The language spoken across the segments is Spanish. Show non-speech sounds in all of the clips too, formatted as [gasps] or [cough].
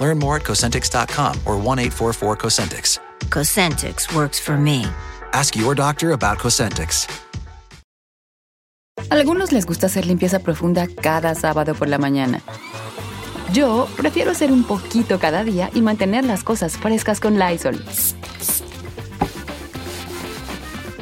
Learn more at Cosentix.com or 1 844 Cosentix. Cosentix works for me. Ask your doctor about Cosentix. Algunos les gusta hacer limpieza profunda cada sábado por la mañana. Yo prefiero hacer un poquito cada día y mantener las cosas frescas con Lysol.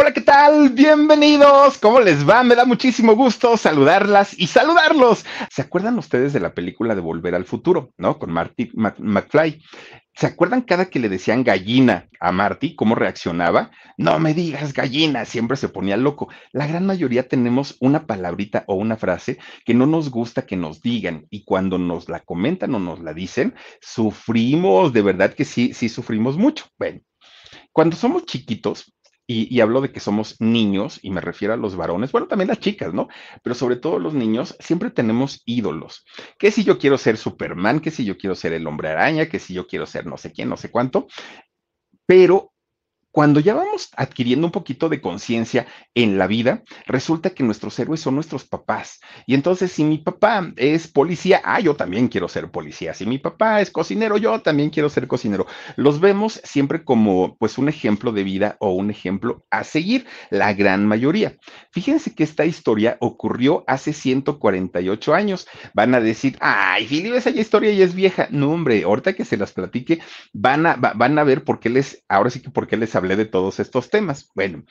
Hola, ¿qué tal? Bienvenidos. ¿Cómo les va? Me da muchísimo gusto saludarlas y saludarlos. ¿Se acuerdan ustedes de la película de Volver al Futuro, no? Con Marty McFly. ¿Se acuerdan cada que le decían gallina a Marty, cómo reaccionaba? No me digas gallina, siempre se ponía loco. La gran mayoría tenemos una palabrita o una frase que no nos gusta que nos digan y cuando nos la comentan o nos la dicen, sufrimos, de verdad que sí, sí sufrimos mucho. Bueno, cuando somos chiquitos, y, hablo de que somos niños, y me refiero a los varones, bueno, también las chicas, ¿no? Pero sobre todo los niños, siempre tenemos ídolos. Que si yo quiero ser Superman, que si yo quiero ser el hombre araña, que si yo quiero ser no sé quién, no sé cuánto. Pero cuando ya vamos adquiriendo un poquito de conciencia en la vida, resulta que nuestros héroes son nuestros papás. Y entonces, si mi papá es policía, ah, yo también quiero ser policía. Si mi papá es cocinero, yo también quiero ser cocinero. Los vemos siempre como pues un ejemplo de vida o un ejemplo a seguir, la gran mayoría. Fíjense que esta historia ocurrió hace 148 años. Van a decir, ay, Filipe, esa historia ya es vieja. No, hombre, ahorita que se las platique, van a, van a ver por qué les, ahora sí que por qué les hablé de todos estos temas. Bueno,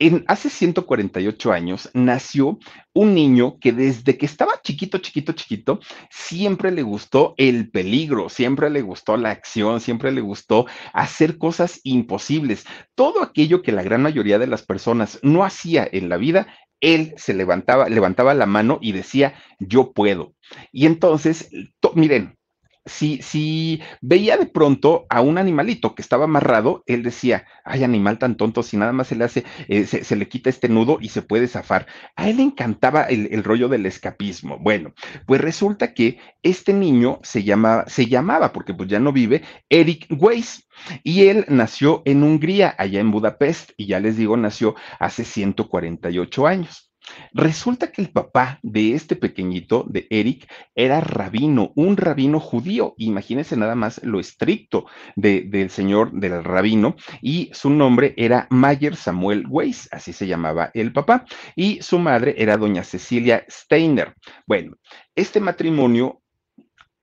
en, hace 148 años nació un niño que desde que estaba chiquito, chiquito, chiquito, siempre le gustó el peligro, siempre le gustó la acción, siempre le gustó hacer cosas imposibles. Todo aquello que la gran mayoría de las personas no hacía en la vida, él se levantaba, levantaba la mano y decía, yo puedo. Y entonces, miren, si, si veía de pronto a un animalito que estaba amarrado, él decía, ay, animal tan tonto, si nada más se le hace, eh, se, le quita este nudo y se puede zafar. A él le encantaba el, rollo del escapismo. Bueno, pues resulta que este niño se, llama, se llamaba, porque pues ya no vive, Eric Weiss. Y él nació en Hungría, allá en Budapest, y ya les digo, nació hace 148 años. Resulta que el papá de este pequeñito, de Eric, era rabino, un rabino judío. Imagínense nada más lo estricto del señor del rabino, y su nombre era Mayer Samuel Weiss, así se llamaba el papá, y su madre era doña Cecilia Steiner. Bueno, este matrimonio,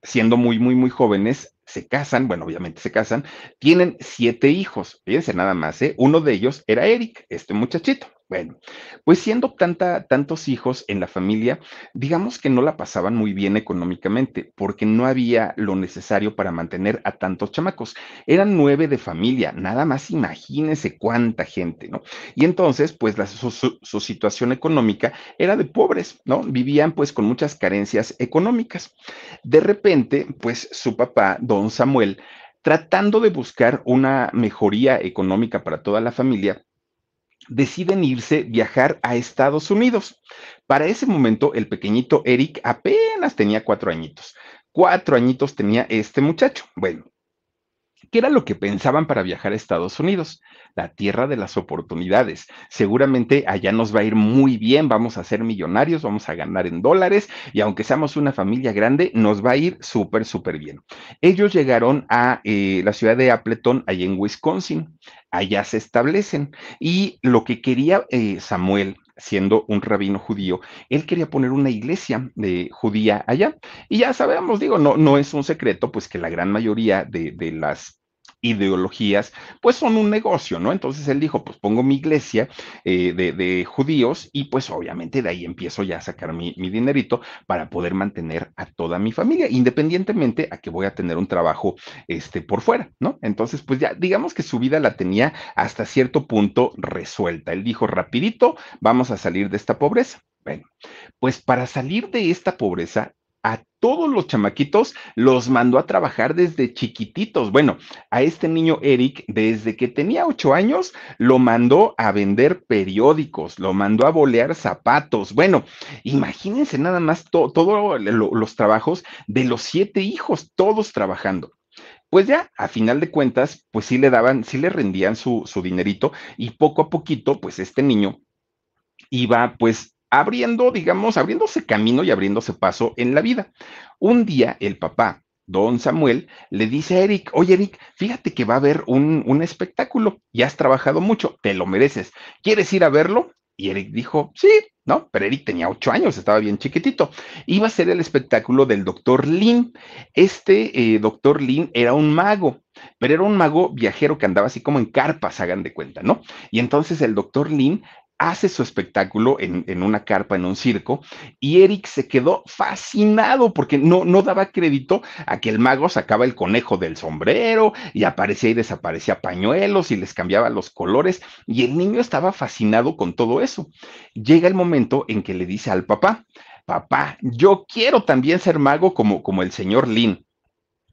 siendo muy, muy, muy jóvenes, se casan, bueno, obviamente se casan, tienen siete hijos, fíjense nada más, ¿eh? Uno de ellos era Eric, este muchachito. Bueno, pues siendo tantos hijos en la familia, digamos que no la pasaban muy bien económicamente, porque no había lo necesario para mantener a tantos chamacos. Eran nueve de familia, nada más imagínense cuánta gente, ¿no? Y entonces, pues su, su, situación económica era de pobres, ¿no? Vivían pues con muchas carencias económicas. De repente, pues su papá, don Samuel, tratando de buscar una mejoría económica para toda la familia, deciden irse viajar a Estados Unidos. Para ese momento, el pequeñito Eric apenas tenía cuatro añitos. Cuatro añitos tenía este muchacho. Bueno, ¿Qué era lo que pensaban para viajar a Estados Unidos? La tierra de las oportunidades. Seguramente allá nos va a ir muy bien, vamos a ser millonarios, vamos a ganar en dólares y aunque seamos una familia grande, nos va a ir súper, súper bien. Ellos llegaron a eh, la ciudad de Appleton, allá en Wisconsin. Allá se establecen. Y lo que quería eh, Samuel siendo un rabino judío, él quería poner una iglesia de judía allá. Y ya sabemos, digo, no, no es un secreto, pues que la gran mayoría de, de las ideologías, pues son un negocio, ¿no? Entonces él dijo, pues pongo mi iglesia eh, de, judíos y pues obviamente de ahí empiezo ya a sacar mi, mi, dinerito para poder mantener a toda mi familia, independientemente a que voy a tener un trabajo este, por fuera, ¿no? Entonces, pues ya digamos que su vida la tenía hasta cierto punto resuelta. Él dijo, rapidito, vamos a salir de esta pobreza. Bueno, pues para salir de esta pobreza, a todos los chamaquitos los mandó a trabajar desde chiquititos. Bueno, a este niño Eric, desde que tenía ocho años, lo mandó a vender periódicos, lo mandó a bolear zapatos. Bueno, imagínense nada más todos los trabajos de los siete hijos, todos trabajando pues ya, a final de cuentas, pues sí le daban, sí le rendían su, su, dinerito y poco a poquito, pues este niño iba pues abriendo, digamos, abriéndose camino y abriéndose paso en la vida. Un día el papá, don Samuel, le dice a Eric, oye Eric, fíjate que va a haber un, un espectáculo, ya has trabajado mucho, te lo mereces, ¿quieres ir a verlo? Y Eric dijo, sí, ¿no? Pero Eric tenía ocho años, estaba bien chiquitito. Iba a ser el espectáculo del doctor Lin. Este eh, doctor Lin era un mago, pero era un mago viajero que andaba así como en carpas, hagan de cuenta, ¿no? Y entonces el doctor Lin hace su espectáculo en, una carpa, en un circo, y Eric se quedó fascinado porque no, no daba crédito a que el mago sacaba el conejo del sombrero y aparecía y desaparecía pañuelos y les cambiaba los colores, y el niño estaba fascinado con todo eso. Llega el momento en que le dice al papá, papá, yo quiero también ser mago como, como el señor Lin.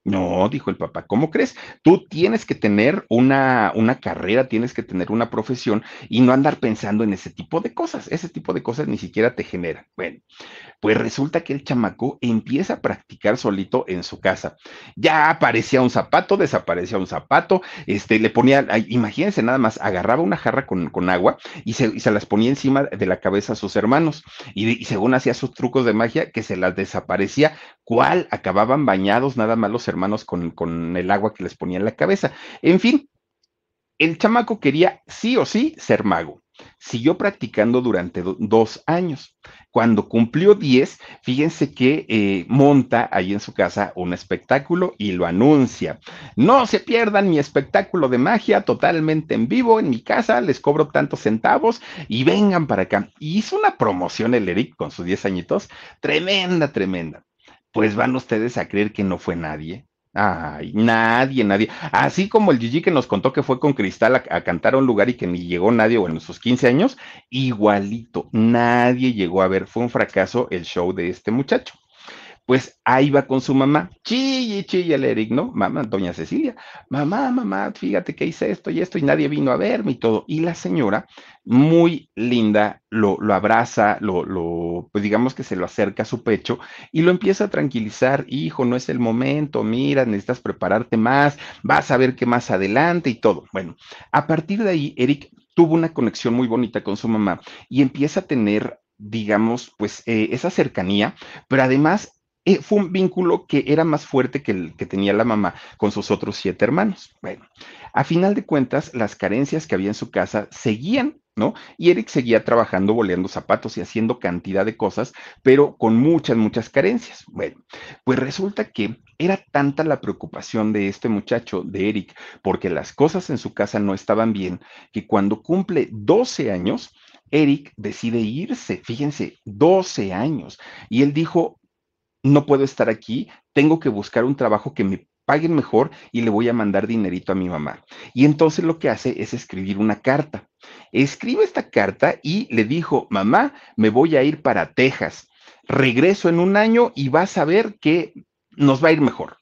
No, dijo el papá, ¿cómo crees? Tú tienes que tener una, una carrera, tienes que tener una profesión y no andar pensando en ese tipo de cosas. Ese tipo de cosas ni siquiera te generan. Bueno, pues resulta que el chamaco empieza a practicar solito en su casa. Ya aparecía un zapato, desaparecía un zapato, este, le ponía, imagínense nada más, agarraba una jarra con, con agua y se, y se, las ponía encima de la cabeza a sus hermanos. Y, y según hacía sus trucos de magia, que se las desaparecía, ¿cuál? Acababan bañados nada más los hermanos con, con el agua que les ponía en la cabeza. En fin, el chamaco quería sí o sí ser mago. Siguió practicando durante do, dos años. Cuando cumplió 10, fíjense que eh, monta ahí en su casa un espectáculo y lo anuncia. No se pierdan mi espectáculo de magia totalmente en vivo en mi casa, les cobro tantos centavos y vengan para acá. Y hizo una promoción el Eric con sus 10 añitos, tremenda, tremenda. Pues van ustedes a creer que no fue nadie. Ay, nadie, nadie. Así como el Gigi que nos contó que fue con Cristal a, cantar a un lugar y que ni llegó nadie, o en sus 15 años, igualito, nadie llegó a ver. Fue un fracaso el show de este muchacho pues ahí va con su mamá, chille, chille el Eric, ¿no? Mamá, doña Cecilia, mamá, mamá, fíjate que hice esto y esto y nadie vino a verme y todo. Y la señora, muy linda, lo, lo abraza, lo, lo, pues digamos que se lo acerca a su pecho y lo empieza a tranquilizar, hijo, no es el momento, mira, necesitas prepararte más, vas a ver qué más adelante y todo. Bueno, a partir de ahí, Eric tuvo una conexión muy bonita con su mamá y empieza a tener digamos, pues eh, esa cercanía, pero además fue un vínculo que era más fuerte que el que tenía la mamá con sus otros siete hermanos. Bueno, a final de cuentas, las carencias que había en su casa seguían, ¿no? Y Eric seguía trabajando, boleando zapatos y haciendo cantidad de cosas, pero con muchas, muchas carencias. Bueno, pues resulta que era tanta la preocupación de este muchacho, de Eric, porque las cosas en su casa no estaban bien, que cuando cumple 12 años, Eric decide irse, fíjense, 12 años. Y él dijo, no puedo estar aquí, tengo que buscar un trabajo que me paguen mejor y le voy a mandar dinerito a mi mamá. Y entonces lo que hace es escribir una carta. Escribe esta carta y le dijo, mamá, me voy a ir para Texas. Regreso en un año y vas a ver que nos va a ir mejor.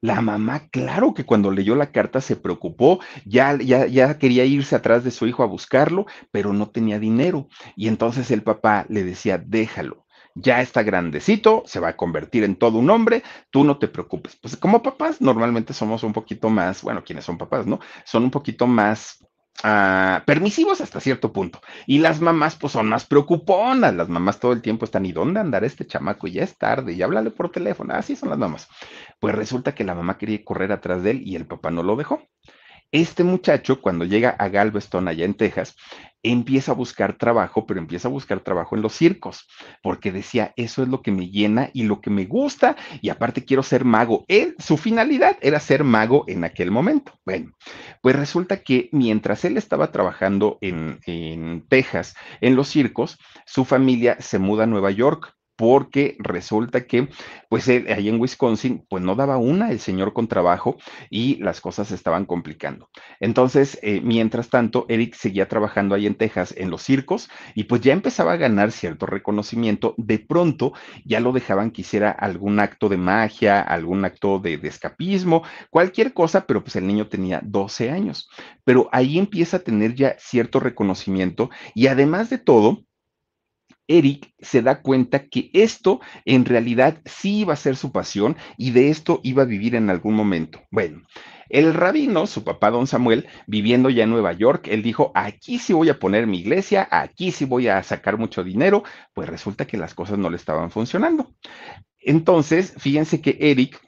La mamá, claro que cuando leyó la carta se preocupó, ya, ya, ya quería irse atrás de su hijo a buscarlo, pero no tenía dinero. Y entonces el papá le decía, déjalo, ya está grandecito, se va a convertir en todo un hombre, tú no te preocupes. Pues como papás normalmente somos un poquito más, bueno, quienes son papás, ¿no? Son un poquito más Uh, permisivos hasta cierto punto. Y las mamás, pues son más preocuponas. Las mamás todo el tiempo están, ¿y dónde andará este chamaco? Y ya es tarde, y háblale por teléfono. Así son las mamás. Pues resulta que la mamá quería correr atrás de él y el papá no lo dejó. Este muchacho, cuando llega a Galveston, allá en Texas, empieza a buscar trabajo, pero empieza a buscar trabajo en los circos, porque decía, eso es lo que me llena y lo que me gusta, y aparte quiero ser mago. Él, su finalidad era ser mago en aquel momento. Bueno, pues resulta que mientras él estaba trabajando en, en Texas, en los circos, su familia se muda a Nueva York porque resulta que, pues ahí en Wisconsin, pues no daba una el señor con trabajo y las cosas se estaban complicando. Entonces, eh, mientras tanto, Eric seguía trabajando ahí en Texas en los circos y pues ya empezaba a ganar cierto reconocimiento. De pronto ya lo dejaban que hiciera algún acto de magia, algún acto de, de escapismo, cualquier cosa, pero pues el niño tenía 12 años. Pero ahí empieza a tener ya cierto reconocimiento y además de todo, Eric se da cuenta que esto en realidad sí iba a ser su pasión y de esto iba a vivir en algún momento. Bueno, el rabino, su papá don Samuel, viviendo ya en Nueva York, él dijo, aquí sí voy a poner mi iglesia, aquí sí voy a sacar mucho dinero, pues resulta que las cosas no le estaban funcionando. Entonces, fíjense que Eric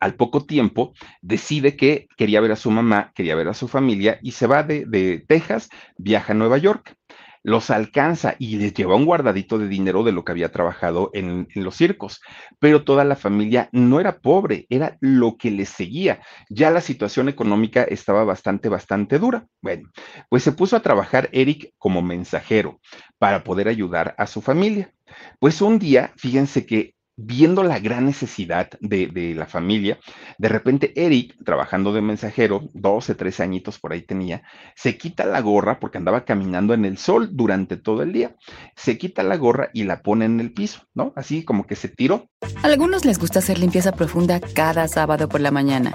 al poco tiempo decide que quería ver a su mamá, quería ver a su familia y se va de, de Texas, viaja a Nueva York los alcanza y les lleva un guardadito de dinero de lo que había trabajado en, los circos. Pero toda la familia no era pobre, era lo que les seguía. Ya la situación económica estaba bastante, bastante dura. Bueno, pues se puso a trabajar Eric como mensajero para poder ayudar a su familia. Pues un día, fíjense que viendo la gran necesidad de, la familia, de repente Eric, trabajando de mensajero, 12, 13 añitos por ahí tenía, se quita la gorra porque andaba caminando en el sol durante todo el día. Se quita la gorra y la pone en el piso, ¿no? Así como que se tiró. A algunos les gusta hacer limpieza profunda cada sábado por la mañana.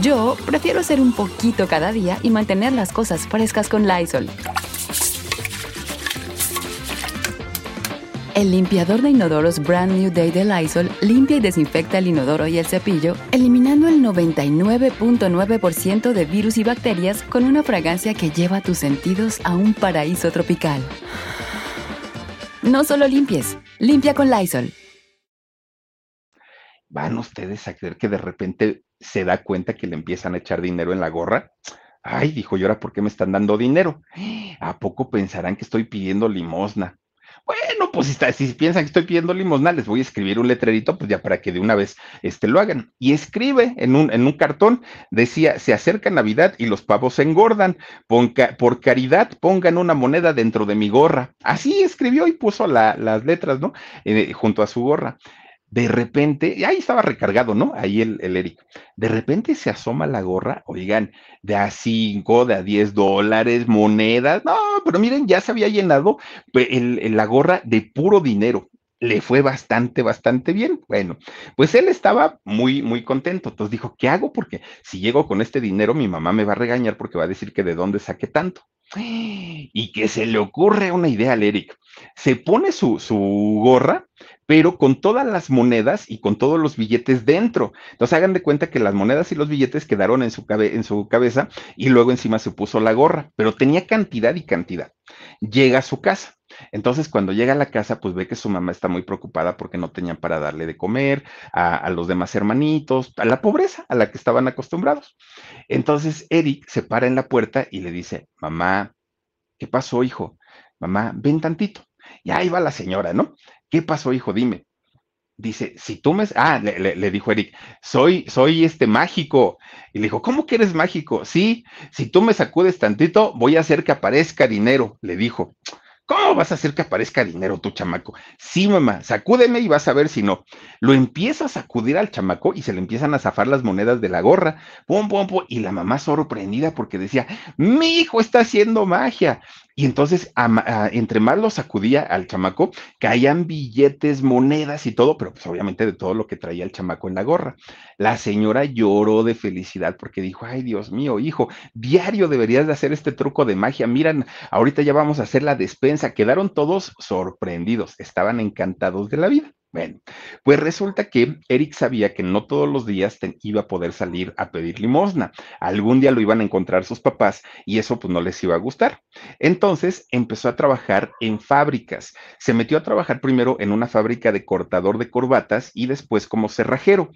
Yo prefiero hacer un poquito cada día y mantener las cosas frescas con Lysol. El limpiador de inodoros Brand New Day de Lysol limpia y desinfecta el inodoro y el cepillo, eliminando el 99.9% de virus y bacterias con una fragancia que lleva tus sentidos a un paraíso tropical. No solo limpies, limpia con Lysol. ¿Van ustedes a creer que de repente se da cuenta que le empiezan a echar dinero en la gorra? Ay, dijo, ¿y ahora por qué me están dando dinero? [gasps] ¿A poco pensarán que estoy pidiendo limosna? Bueno, pues si, piensan que estoy pidiendo limosna, les voy a escribir un letrerito, pues ya para que de una vez este, lo hagan. Y escribe en un, en un cartón, decía, se acerca Navidad y los pavos se engordan. por caridad, pongan una moneda dentro de mi gorra. Así escribió y puso las letras, ¿no? Eh, junto a su gorra. De repente, ahí estaba recargado, ¿no? Ahí el, el, Eric. De repente se asoma la gorra, oigan, de a 5, de a 10 dólares, monedas. No, pero miren, ya se había llenado el, la gorra de puro dinero. Le fue bastante, bastante bien. Bueno, pues él estaba muy, muy contento. Entonces dijo, ¿qué hago? Porque si llego con este dinero, mi mamá me va a regañar porque va a decir que de dónde saqué tanto. Y que se le ocurre una idea al Eric. Se pone su, su gorra, pero con todas las monedas y con todos los billetes dentro. Entonces hagan de cuenta que las monedas y los billetes quedaron en su, en su cabeza y luego encima se puso la gorra, pero tenía cantidad y cantidad. Llega a su casa. Entonces, cuando llega a la casa, pues ve que su mamá está muy preocupada porque no tenían para darle de comer a, a, los demás hermanitos, a la pobreza a la que estaban acostumbrados. Entonces, Eric se para en la puerta y le dice, mamá, ¿qué pasó, hijo? Mamá, ven tantito. Y ahí va la señora, ¿no? ¿Qué pasó, hijo? Dime. Dice, si tú me... Ah, le, dijo Eric, soy, soy este mágico. Y le dijo, ¿cómo que eres mágico? Sí, si tú me sacudes tantito, voy a hacer que aparezca dinero, le dijo. ¿Cómo vas a hacer que aparezca dinero tu chamaco? Sí, mamá, sacúdeme y vas a ver si no. Lo empieza a sacudir al chamaco y se le empiezan a zafar las monedas de la gorra. Pum, pum, pum. Y la mamá sorprendida porque decía, mi hijo está haciendo magia. Y entonces, entre más lo sacudía al chamaco, caían billetes, monedas y todo, pero pues obviamente de todo lo que traía el chamaco en la gorra. La señora lloró de felicidad porque dijo, ay Dios mío, hijo, diario deberías de hacer este truco de magia. Miran, ahorita ya vamos a hacer la despensa. Quedaron todos sorprendidos, estaban encantados de la vida. Pues resulta que Eric sabía que no todos los días iba a poder salir a pedir limosna. Algún día lo iban a encontrar sus papás y eso pues no les iba a gustar. Entonces empezó a trabajar en fábricas. Se metió a trabajar primero en una fábrica de cortador de corbatas y después como cerrajero.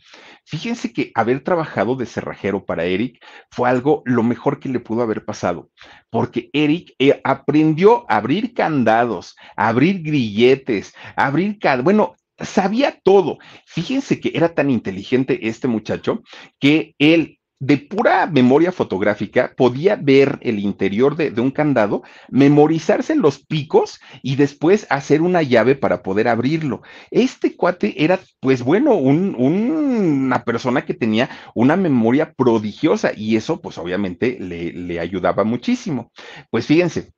Fíjense que haber trabajado de cerrajero para Eric fue algo lo mejor que le pudo haber pasado, porque Eric eh, aprendió a abrir candados, a abrir grilletes, a abrir, bueno, sabía todo. Fíjense que era tan inteligente este muchacho que él de pura memoria fotográfica podía ver el interior de, un candado, memorizarse los picos y después hacer una llave para poder abrirlo. Este cuate era, pues bueno, una persona que tenía una memoria prodigiosa y eso, pues obviamente le, ayudaba muchísimo. Pues fíjense,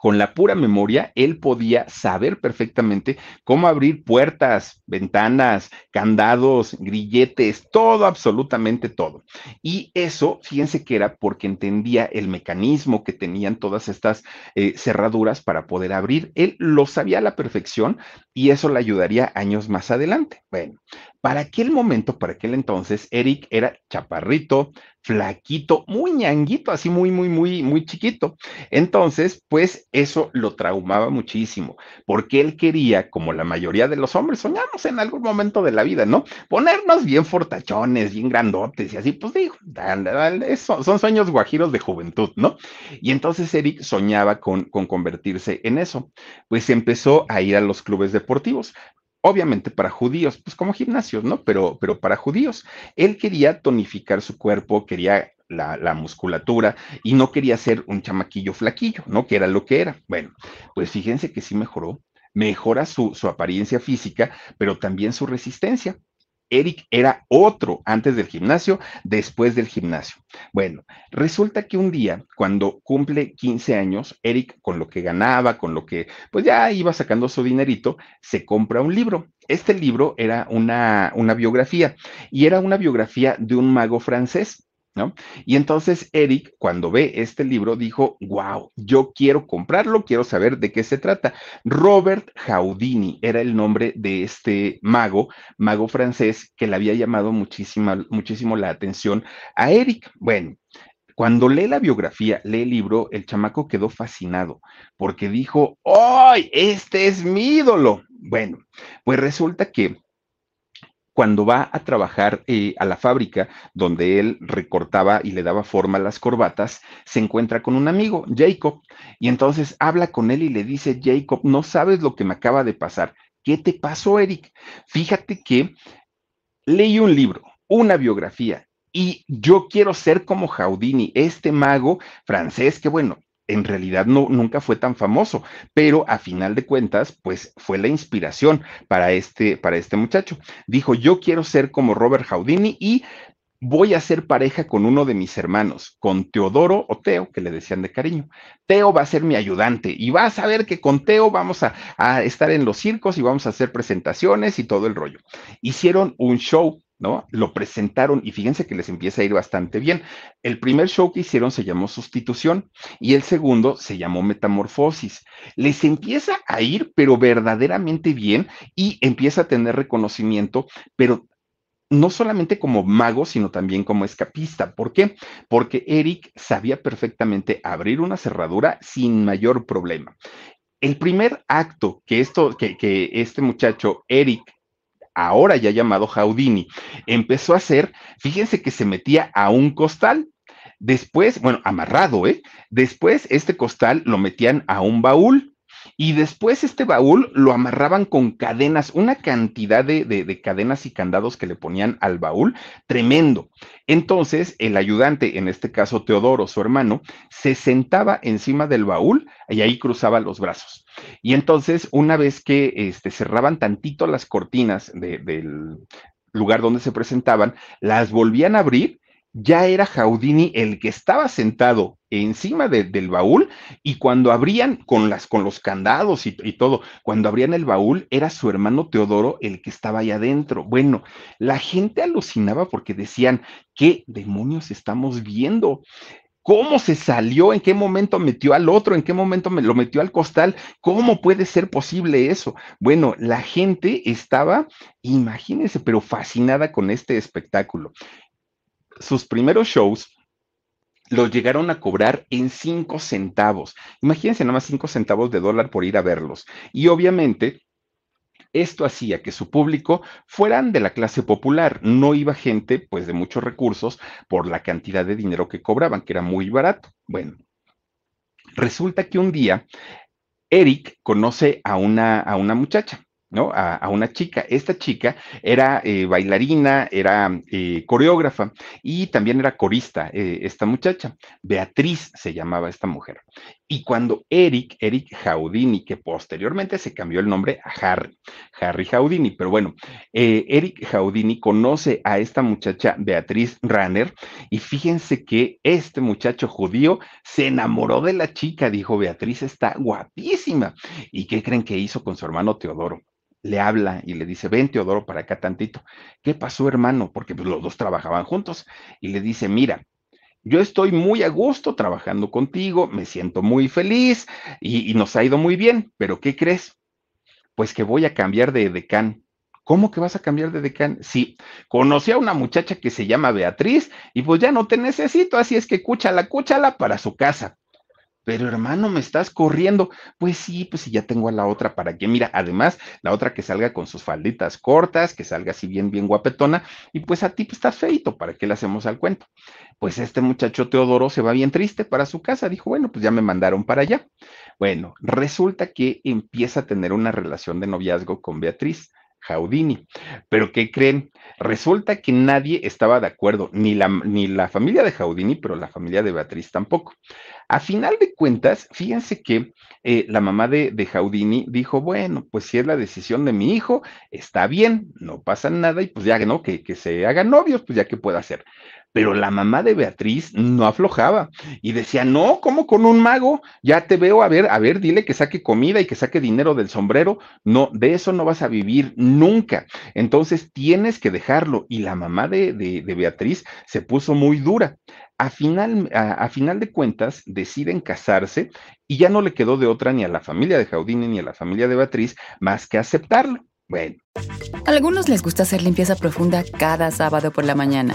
con la pura memoria, él podía saber perfectamente cómo abrir puertas, ventanas, candados, grilletes, todo, absolutamente todo. Y eso, fíjense que era porque entendía el mecanismo que tenían todas estas eh, cerraduras para poder abrir. Él lo sabía a la perfección y eso le ayudaría años más adelante. Bueno, para aquel momento, para aquel entonces, Eric era chaparrito, flaquito, muy ñanguito, así muy, muy, muy, muy chiquito. Entonces, pues eso lo traumaba muchísimo, porque él quería, como la mayoría de los hombres, soñamos en algún momento de la vida, ¿no? Ponernos bien fortachones, bien grandotes y así, pues digo, son sueños guajiros de juventud, ¿no? Y entonces Eric soñaba con, con convertirse en eso. Pues empezó a ir a los clubes deportivos, obviamente para judíos, pues como gimnasios, ¿no? Pero, pero para judíos. Él quería tonificar su cuerpo, quería la, musculatura y no quería ser un chamaquillo flaquillo, ¿no? Que era lo que era. Bueno, pues fíjense que sí mejoró, mejora su, su apariencia física, pero también su resistencia. Eric era otro antes del gimnasio, después del gimnasio. Bueno, resulta que un día, cuando cumple 15 años, Eric, con lo que ganaba, con lo que pues ya iba sacando su dinerito, se compra un libro. Este libro era una, una biografía y era una biografía de un mago francés. Y entonces Eric, cuando ve este libro, dijo, wow, yo quiero comprarlo, quiero saber de qué se trata. Robert Houdini era el nombre de este mago, mago francés, que le había llamado muchísima, muchísimo la atención a Eric. Bueno, cuando lee la biografía, lee el libro, el chamaco quedó fascinado porque dijo, ¡ay, este es mi ídolo! Bueno, pues resulta que cuando va a trabajar eh, a la fábrica donde él recortaba y le daba forma a las corbatas, se encuentra con un amigo, Jacob, y entonces habla con él y le dice, Jacob, no sabes lo que me acaba de pasar. ¿Qué te pasó, Eric? Fíjate que leí un libro, una biografía, y yo quiero ser como Houdini, este mago francés que, bueno, en realidad no, nunca fue tan famoso, pero a final de cuentas, pues fue la inspiración para este, para este muchacho. Dijo, yo quiero ser como Robert Houdini y voy a ser pareja con uno de mis hermanos, con Teodoro o Teo, que le decían de cariño. Teo va a ser mi ayudante y va a saber que con Teo vamos a estar en los circos y vamos a hacer presentaciones y todo el rollo. Hicieron un show ¿no? Lo presentaron y fíjense que les empieza a ir bastante bien. El primer show que hicieron se llamó Sustitución y el segundo se llamó Metamorfosis. Les empieza a ir, pero verdaderamente bien y empieza a tener reconocimiento, pero no solamente como mago, sino también como escapista. ¿Por qué? Porque Eric sabía perfectamente abrir una cerradura sin mayor problema. El primer acto que, esto, que, que este muchacho, Eric, ahora ya llamado Houdini, empezó a hacer, fíjense que se metía a un costal, después, bueno, amarrado, ¿eh? Después este costal lo metían a un baúl, y después este baúl lo amarraban con cadenas, una cantidad de, cadenas y candados que le ponían al baúl, tremendo. Entonces el ayudante, en este caso Teodoro, su hermano, se sentaba encima del baúl y ahí cruzaba los brazos. Y entonces, una vez que este, cerraban tantito las cortinas del lugar donde se presentaban, las volvían a abrir ya era Jaudini el que estaba sentado encima del baúl y cuando abrían con, las, con los candados y, todo, cuando abrían el baúl era su hermano Teodoro el que estaba ahí adentro. Bueno, la gente alucinaba porque decían, ¿qué demonios estamos viendo? ¿Cómo se salió? ¿En qué momento metió al otro? ¿En qué momento me lo metió al costal? ¿Cómo puede ser posible eso? Bueno, la gente estaba, imagínense, pero fascinada con este espectáculo. Sus primeros shows los llegaron a cobrar en cinco centavos. Imagínense nada más cinco centavos de dólar por ir a verlos. Y obviamente esto hacía que su público fueran de la clase popular, no iba gente pues de muchos recursos por la cantidad de dinero que cobraban, que era muy barato. Bueno, resulta que un día Eric conoce a una, a una muchacha, ¿no? A, una chica. Esta chica era eh, bailarina, era eh, coreógrafa y también era corista, eh, esta muchacha. Beatriz se llamaba esta mujer. Y cuando Eric, Eric Jaudini, que posteriormente se cambió el nombre a Harry, Harry Jaudini, pero bueno, Eric Jaudini conoce a esta muchacha Beatriz Ranner y fíjense que este muchacho judío se enamoró de la chica, dijo Beatriz está guapísima. ¿Y qué creen que hizo con su hermano Teodoro? Le habla y le dice, ven Teodoro para acá tantito. ¿Qué pasó, hermano? Porque pues, los dos trabajaban juntos. Y le dice, mira, yo estoy muy a gusto trabajando contigo, me siento muy feliz y, y nos ha ido muy bien, pero ¿qué crees? Pues que voy a cambiar de decán. ¿Cómo que vas a cambiar de decán? Sí, conocí a una muchacha que se llama Beatriz y pues ya no te necesito, así es que cúchala, cúchala para su casa. Pero hermano, me estás corriendo. Pues sí, pues sí, ya tengo a la otra para que, mira, además, la otra que salga con sus falditas cortas, que salga así bien, bien guapetona, y pues a ti pues estás feito, ¿para qué le hacemos al cuento? Pues este muchacho Teodoro se va bien triste para su casa, dijo, bueno, pues ya me mandaron para allá. Bueno, resulta que empieza a tener una relación de noviazgo con Beatriz. Jaudini. Pero ¿qué creen? Resulta que nadie estaba de acuerdo, ni la, ni la familia de Jaudini, pero la familia de Beatriz tampoco. A final de cuentas, fíjense que eh, la mamá de, de Jaudini dijo, bueno, pues si es la decisión de mi hijo, está bien, no pasa nada y pues ya, ¿no? Que, que se hagan novios, pues ya que pueda hacer. Pero la mamá de Beatriz no aflojaba y decía, no, ¿cómo con un mago? Ya te veo, a ver, a ver, dile que saque comida y que saque dinero del sombrero. No, de eso no vas a vivir nunca. Entonces tienes que dejarlo. Y la mamá de, de, Beatriz se puso muy dura. A final, a, a final de cuentas, deciden casarse y ya no le quedó de otra ni a la familia de Jaudine ni a la familia de Beatriz más que aceptarlo. Bueno. A algunos les gusta hacer limpieza profunda cada sábado por la mañana.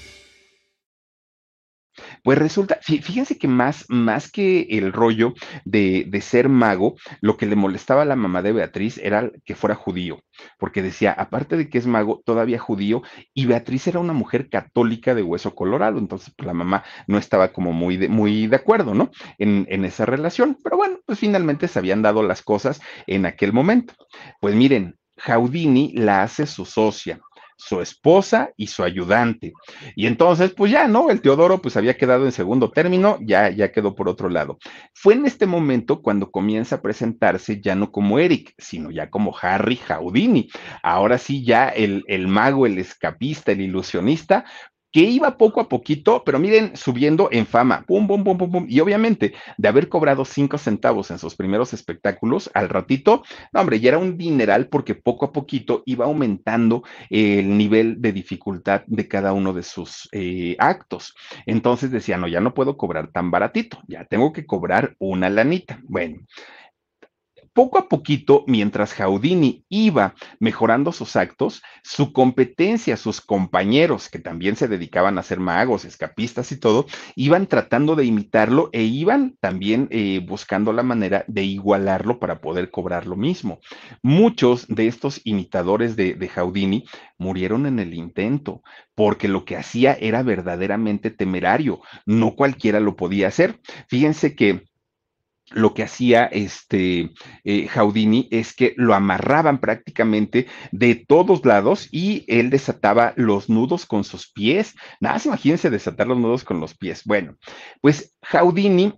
Pues resulta, fíjense que más, más que el rollo de, de, ser mago, lo que le molestaba a la mamá de Beatriz era que fuera judío, porque decía, aparte de que es mago, todavía judío, y Beatriz era una mujer católica de hueso colorado, entonces pues, la mamá no estaba como muy de, muy de acuerdo, ¿no? En, en esa relación, pero bueno, pues finalmente se habían dado las cosas en aquel momento. Pues miren, Jaudini la hace su socia su esposa y su ayudante. Y entonces, pues ya, ¿no? El Teodoro pues había quedado en segundo término, ya, ya quedó por otro lado. Fue en este momento cuando comienza a presentarse ya no como Eric, sino ya como Harry Houdini. Ahora sí, ya el, el mago, el escapista, el ilusionista, que iba poco a poquito, pero miren, subiendo en fama, pum, pum, pum, pum, pum. Y obviamente, de haber cobrado cinco centavos en sus primeros espectáculos, al ratito, no, hombre, ya era un dineral porque poco a poquito iba aumentando el nivel de dificultad de cada uno de sus eh, actos. Entonces decía, no, ya no puedo cobrar tan baratito, ya tengo que cobrar una lanita. Bueno, poco a poquito, mientras Jaudini iba mejorando sus actos, su competencia, sus compañeros, que también se dedicaban a ser magos, escapistas y todo, iban tratando de imitarlo e iban también eh, buscando la manera de igualarlo para poder cobrar lo mismo. Muchos de estos imitadores de, de Jaudini murieron en el intento, porque lo que hacía era verdaderamente temerario, no cualquiera lo podía hacer. Fíjense que lo que hacía este eh, Jaudini es que lo amarraban prácticamente de todos lados y él desataba los nudos con sus pies. Nada, imagínense desatar los nudos con los pies. Bueno, pues Jaudini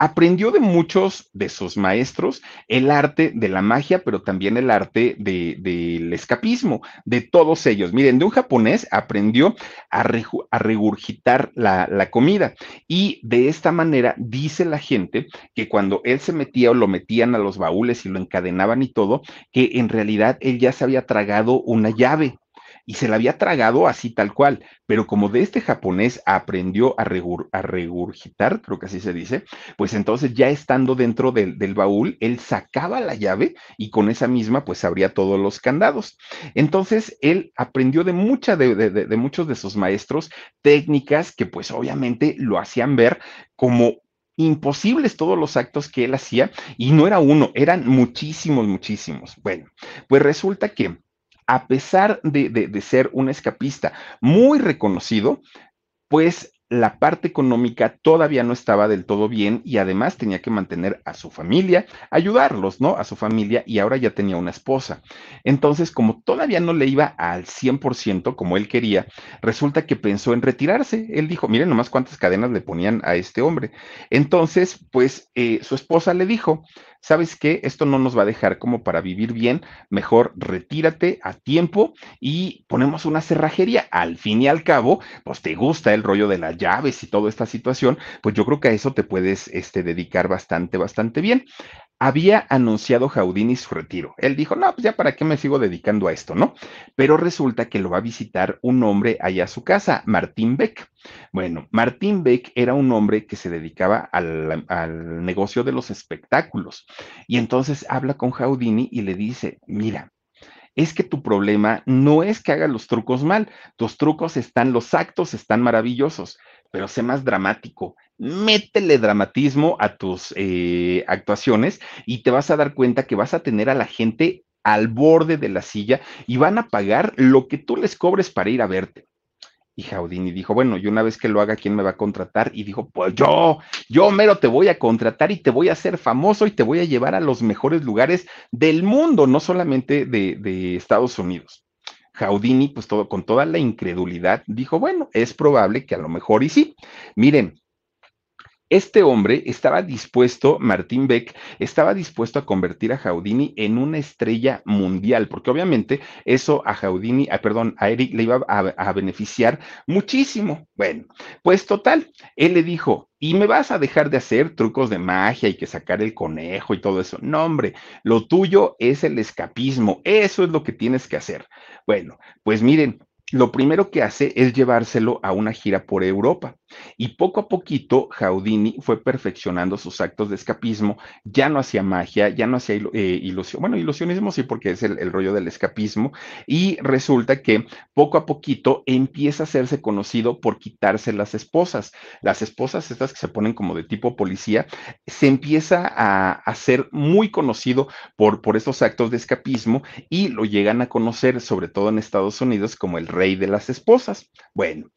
aprendió de muchos de sus maestros el arte de la magia, pero también el arte del de, escapismo, de todos ellos. Miren, de un japonés aprendió a, regurgitar la, la, comida y de esta manera dice la gente que cuando él se metía o lo metían a los baúles y lo encadenaban y todo, que en realidad él ya se había tragado una llave y se la había tragado así tal cual, pero como de este japonés aprendió a, regurgitar, creo que así se dice, pues entonces ya estando dentro del, baúl, él sacaba la llave y con esa misma pues abría todos los candados. Entonces él aprendió de, mucha, de, de muchos de sus maestros técnicas que pues obviamente lo hacían ver como imposibles todos los actos que él hacía y no era uno, eran muchísimos, muchísimos. Bueno, pues resulta que a pesar de, ser un escapista muy reconocido, pues la parte económica todavía no estaba del todo bien y además tenía que mantener a su familia, ayudarlos, ¿no? A su familia y ahora ya tenía una esposa. Entonces, como todavía no le iba al 100% como él quería, resulta que pensó en retirarse. Él dijo, miren nomás cuántas cadenas le ponían a este hombre. Entonces, pues eh, su esposa le dijo, ¿sabes qué? Esto no nos va a dejar como para vivir bien, mejor retírate a tiempo y ponemos una cerrajería. Al fin y al cabo, pues te gusta el rollo de las llaves y toda esta situación, pues yo creo que a eso te puedes este, dedicar bastante, bastante bien había anunciado Jaudini su retiro. Él dijo, no, pues ya para qué me sigo dedicando a esto, ¿no? Pero resulta que lo va a visitar un hombre allá a su casa, Martín Beck. Bueno, Martín Beck era un hombre que se dedicaba al, al negocio de los espectáculos. Y entonces habla con Jaudini y le dice, mira, es que tu problema no es que hagas los trucos mal, tus trucos están, los actos están maravillosos, pero sé más dramático, métele dramatismo a tus eh, actuaciones y te vas a dar cuenta que vas a tener a la gente al borde de la silla y van a pagar lo que tú les cobres para ir a verte. Y Jaudini dijo, bueno, y una vez que lo haga, ¿quién me va a contratar? Y dijo, pues yo, yo mero te voy a contratar y te voy a hacer famoso y te voy a llevar a los mejores lugares del mundo, no solamente de, de Estados Unidos. Jaudini, pues todo, con toda la incredulidad, dijo, bueno, es probable que a lo mejor y sí. Miren, este hombre estaba dispuesto, Martín Beck, estaba dispuesto a convertir a Jaudini en una estrella mundial, porque obviamente eso a Jaudini, ah, perdón, a Eric le iba a, a beneficiar muchísimo. Bueno, pues total, él le dijo, y me vas a dejar de hacer trucos de magia y que sacar el conejo y todo eso. No, hombre, lo tuyo es el escapismo, eso es lo que tienes que hacer. Bueno, pues miren, lo primero que hace es llevárselo a una gira por Europa. Y poco a poquito, Jaudini fue perfeccionando sus actos de escapismo, ya no hacía magia, ya no hacía eh, ilusión, bueno, ilusionismo sí, porque es el, rollo del escapismo, y resulta que poco a poquito empieza a hacerse conocido por quitarse las esposas. Las esposas, estas que se ponen como de tipo policía, se empieza a hacer muy conocido por, por estos actos de escapismo y lo llegan a conocer, sobre todo en Estados Unidos, como el rey de las esposas. Bueno,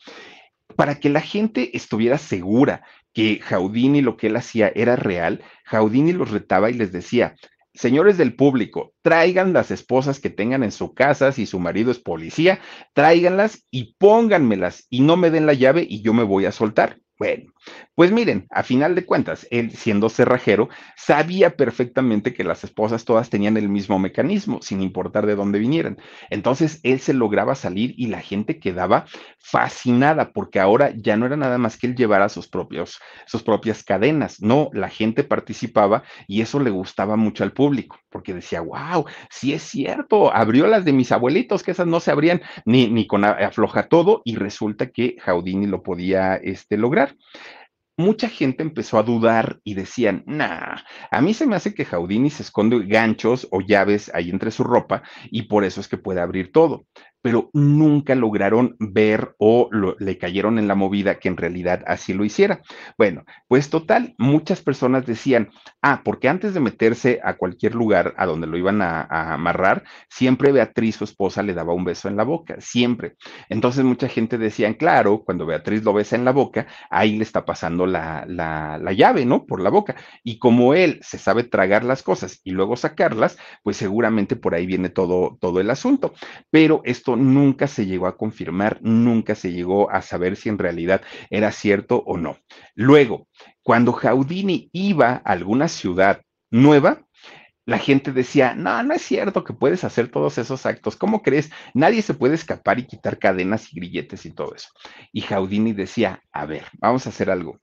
para que la gente estuviera segura que Jaudini lo que él hacía era real, Jaudini los retaba y les decía, señores del público, traigan las esposas que tengan en su casa, si su marido es policía, tráiganlas y pónganmelas y no me den la llave y yo me voy a soltar. Bueno, pues miren, a final de cuentas, él siendo cerrajero, sabía perfectamente que las esposas todas tenían el mismo mecanismo, sin importar de dónde vinieran. Entonces, él se lograba salir y la gente quedaba fascinada, porque ahora ya no era nada más que él llevara sus, propios, sus propias cadenas, no, la gente participaba y eso le gustaba mucho al público, porque decía, wow, sí es cierto, abrió las de mis abuelitos, que esas no se abrían ni, ni con afloja todo, y resulta que Jaudini lo podía este, lograr mucha gente empezó a dudar y decían, nah, a mí se me hace que Jaudini se esconde ganchos o llaves ahí entre su ropa y por eso es que puede abrir todo pero nunca lograron ver o le cayeron en la movida que en realidad así lo hiciera. Bueno, pues total, muchas personas decían, ah, porque antes de meterse a cualquier lugar a donde lo iban a, amarrar, siempre Beatriz, su esposa, le daba un beso en la boca, siempre. Entonces mucha gente decía, claro, cuando Beatriz lo besa en la boca, ahí le está pasando la, la, la llave, ¿no? Por la boca. Y como él se sabe tragar las cosas y luego sacarlas, pues seguramente por ahí viene todo, todo el asunto. Pero esto nunca se llegó a confirmar, nunca se llegó a saber si en realidad era cierto o no. Luego, cuando Houdini iba a alguna ciudad nueva, la gente decía, no, no es cierto que puedes hacer todos esos actos. ¿Cómo crees? Nadie se puede escapar y quitar cadenas y grilletes y todo eso. Y Houdini decía, a ver, vamos a hacer algo.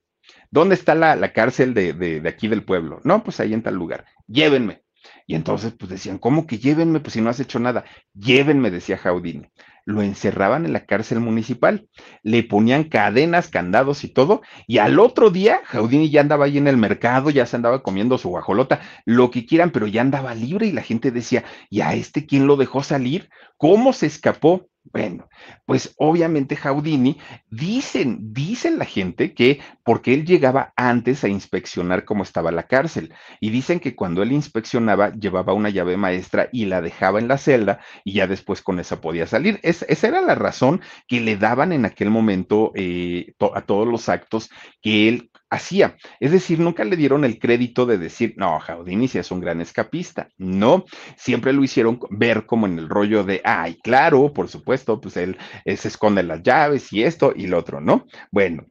¿Dónde está la, cárcel de, de, aquí del pueblo? No, pues ahí en tal lugar. Llévenme. Y entonces, pues decían, ¿cómo que llévenme? Pues si no has hecho nada. Llévenme, decía Houdini lo encerraban en la cárcel municipal, le ponían cadenas, candados y todo, y al otro día Jaudini ya andaba ahí en el mercado, ya se andaba comiendo su guajolota, lo que quieran, pero ya andaba libre y la gente decía, ¿y a este quién lo dejó salir? ¿Cómo se escapó? Bueno, pues obviamente Jaudini, dicen, dicen la gente que porque él llegaba antes a inspeccionar cómo estaba la cárcel y dicen que cuando él inspeccionaba llevaba una llave maestra y la dejaba en la celda y ya después con esa podía salir. esa era la razón que le daban en aquel momento eh, a todos los actos que él hacía. Es decir, nunca le dieron el crédito de decir, no, Jaudini sí es un gran escapista. No, siempre lo hicieron ver como en el rollo de, ay, claro, por supuesto, pues él, se esconde las llaves y esto y lo otro, ¿no? Bueno,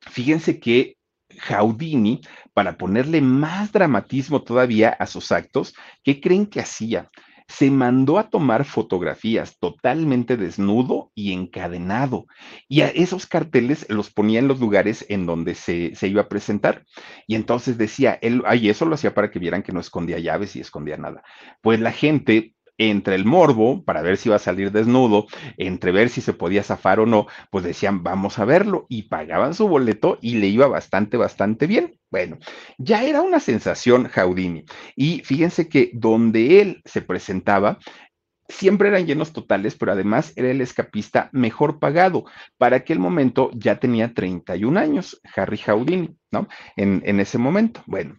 fíjense que Jaudini, para ponerle más dramatismo todavía a sus actos, ¿qué creen que hacía? Se mandó a tomar fotografías totalmente desnudo y encadenado. Y a esos carteles los ponía en los lugares en donde se, iba a presentar. Y entonces decía, él, ay, eso lo hacía para que vieran que no escondía llaves y escondía nada. Pues la gente entre el morbo, para ver si iba a salir desnudo, entre ver si se podía zafar o no, pues decían, vamos a verlo, y pagaban su boleto y le iba bastante, bastante bien. Bueno, ya era una sensación Jaudini. Y fíjense que donde él se presentaba, siempre eran llenos totales, pero además era el escapista mejor pagado. Para aquel momento ya tenía 31 años, Harry Jaudini, ¿no? En, en ese momento. Bueno,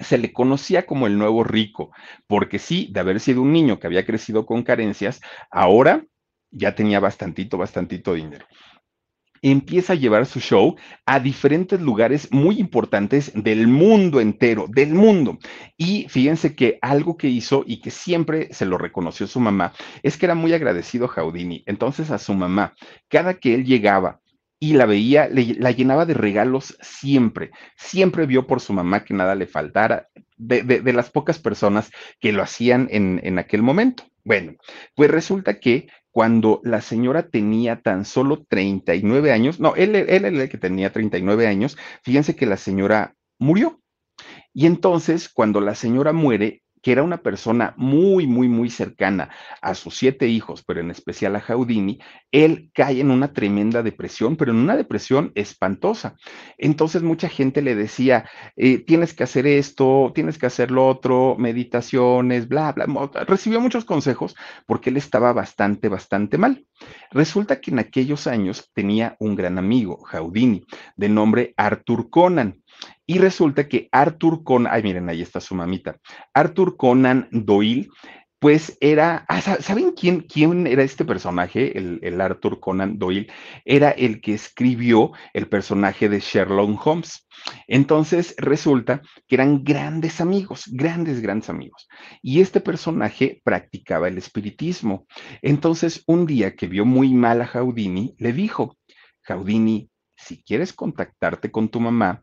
se le conocía como el nuevo rico, porque sí, de haber sido un niño que había crecido con carencias, ahora ya tenía bastantito, bastantito dinero. Empieza a llevar su show a diferentes lugares muy importantes del mundo entero, del mundo. Y fíjense que algo que hizo y que siempre se lo reconoció su mamá es que era muy agradecido Jaudini. Entonces a su mamá, cada que él llegaba y la veía, la llenaba de regalos siempre. Siempre vio por su mamá que nada le faltara, de, las pocas personas que lo hacían en, en aquel momento. Bueno, pues resulta que cuando la señora tenía tan solo 39 años, no, él, él el que tenía 39 años, fíjense que la señora murió. Y entonces, cuando la señora muere, que era una persona muy, muy, muy cercana a sus siete hijos, pero en especial a Jaudini, él cae en una tremenda depresión, pero en una depresión espantosa. Entonces mucha gente le decía, eh, tienes que hacer esto, tienes que hacer lo otro, meditaciones, bla, bla. Recibió muchos consejos porque él estaba bastante, bastante mal. Resulta que en aquellos años tenía un gran amigo, Jaudini, de nombre Arthur Conan. Y resulta que Arthur Conan, ay miren, ahí está su mamita, Arthur Conan Doyle, pues era, ah, ¿saben quién, quién era este personaje, el, el, Arthur Conan Doyle? Era el que escribió el personaje de Sherlock Holmes. Entonces resulta que eran grandes amigos, grandes, grandes amigos. Y este personaje practicaba el espiritismo. Entonces un día que vio muy mal a Jaudini, le dijo, Jaudini, si quieres contactarte con tu mamá,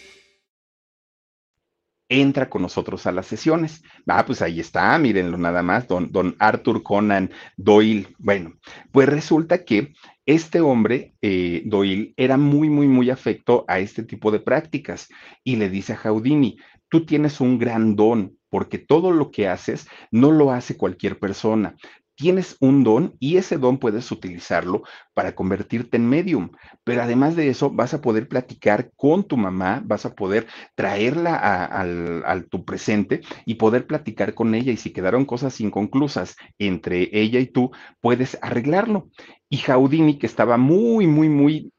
entra con nosotros a las sesiones. Ah, pues ahí está, mírenlo nada más, don, don Arthur Conan Doyle. Bueno, pues resulta que este hombre, eh, Doyle, era muy, muy, muy afecto a este tipo de prácticas y le dice a Jaudini, tú tienes un gran don, porque todo lo que haces no lo hace cualquier persona. Tienes un don y ese don puedes utilizarlo para convertirte en medium. Pero además de eso, vas a poder platicar con tu mamá, vas a poder traerla a, tu presente y poder platicar con ella. Y si quedaron cosas inconclusas entre ella y tú, puedes arreglarlo. Y Jaudini, que estaba muy, muy, muy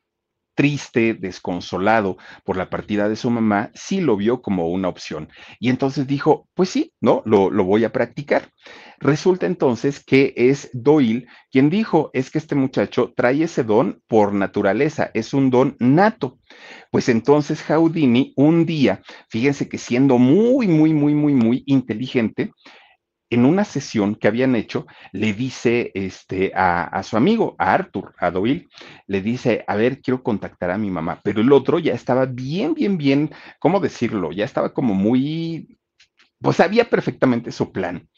triste, desconsolado por la partida de su mamá, sí lo vio como una opción. Y entonces dijo, pues sí, ¿no? Lo, lo, voy a practicar. Resulta entonces que es Doyle quien dijo, es que este muchacho trae ese don por naturaleza, es un don nato. Pues entonces Houdini un día, fíjense que siendo muy, muy, muy, muy, muy inteligente, en una sesión que habían hecho, le dice este, a, su amigo, a Arthur, a Doyle, le dice, a ver, quiero contactar a mi mamá, pero el otro ya estaba bien, bien, bien, ¿cómo decirlo? Ya estaba como muy, pues sabía perfectamente su plan.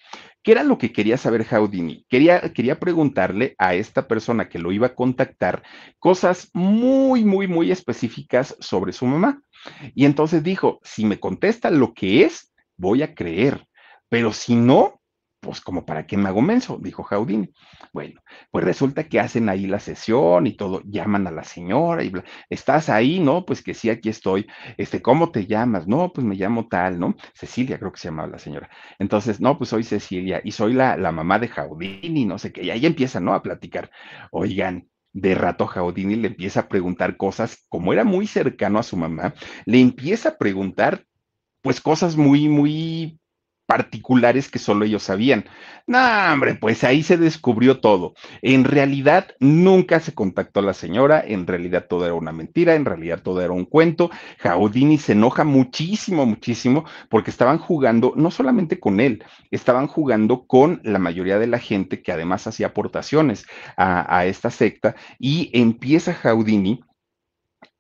¿Qué era lo que quería saber Houdini? Quería, quería preguntarle a esta persona que lo iba a contactar cosas muy, muy, muy específicas sobre su mamá. Y entonces dijo, si me contesta lo que es, voy a creer, pero si no, pues como para qué me hago menso, dijo Jaudini. Bueno, pues resulta que hacen ahí la sesión y todo, llaman a la señora y estás ahí, ¿no? Pues que sí, aquí estoy. Este, ¿cómo te llamas? No, pues me llamo tal, ¿no? Cecilia, creo que se llamaba la señora. Entonces, no, pues soy Cecilia y soy la, la mamá de Jaudini, no sé qué. Y ahí empiezan, ¿no? A platicar. Oigan, de rato Jaudini le empieza a preguntar cosas, como era muy cercano a su mamá, le empieza a preguntar pues cosas muy, muy particulares que solo ellos sabían. No, hombre, pues ahí se descubrió todo. En realidad nunca se contactó a la señora, en realidad todo era una mentira, en realidad todo era un cuento. Jaudini se enoja muchísimo, muchísimo, porque estaban jugando no solamente con él, estaban jugando con la mayoría de la gente que además hacía aportaciones a, a esta secta y empieza Jaudini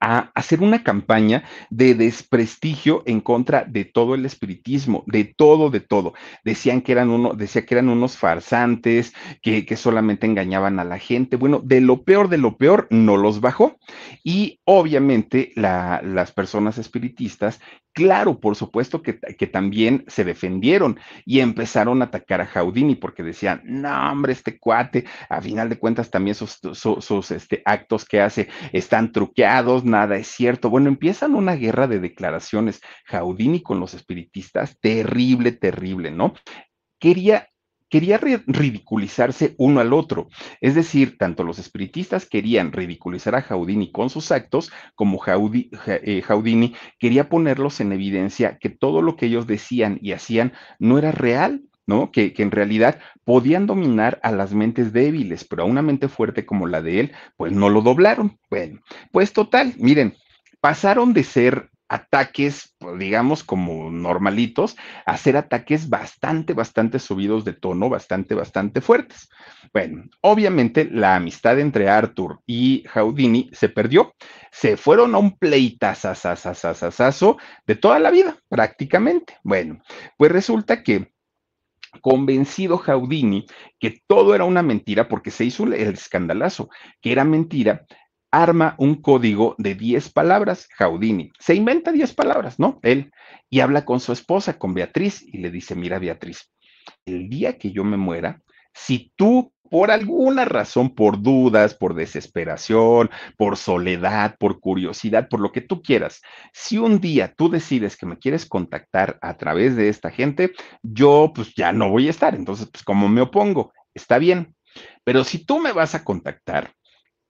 a hacer una campaña de desprestigio en contra de todo el espiritismo, de todo, de todo. Decían que eran uno, decía que eran unos farsantes, que, que solamente engañaban a la gente. Bueno, de lo peor, de lo peor, no los bajó. Y obviamente las personas espiritistas Claro, por supuesto que, también se defendieron y empezaron a atacar a Jaudini porque decían, no, hombre, este cuate, a final de cuentas también sus, este, actos que hace están truqueados, nada es cierto. Bueno, empiezan una guerra de declaraciones Jaudini con los espiritistas, terrible, terrible, ¿no? Quería quería ridiculizarse uno al otro. Es decir, tanto los espiritistas querían ridiculizar a Jaudini con sus actos, como eh, Jaudini quería ponerlos en evidencia que todo lo que ellos decían y hacían no era real. ¿no? Que, que, en realidad podían dominar a las mentes débiles, pero a una mente fuerte como la de él, pues no lo doblaron. Bueno, pues total, miren, pasaron de ser ataques, pues, digamos, como normalitos, hacer ataques bastante, bastante subidos de tono, bastante, bastante fuertes. Bueno, obviamente la amistad entre Arthur y Houdini se perdió. Se fueron a un pleitazazazazazazo de toda la vida, prácticamente. Bueno, pues resulta que convencido Houdini que todo era una mentira porque se hizo el escandalazo, que era mentira, arma un código de 10 palabras, Jaudini. Se inventa 10 palabras, ¿no? Él. Y habla con su esposa, con Beatriz, y le dice, mira, Beatriz, el día que yo me muera, si tú por alguna razón, por dudas, por desesperación, por soledad, por curiosidad, por lo que tú quieras, si un día tú decides que me quieres contactar a través de esta gente, yo pues ya no voy a estar. Entonces, pues como me opongo, está bien. Pero si tú me vas a contactar,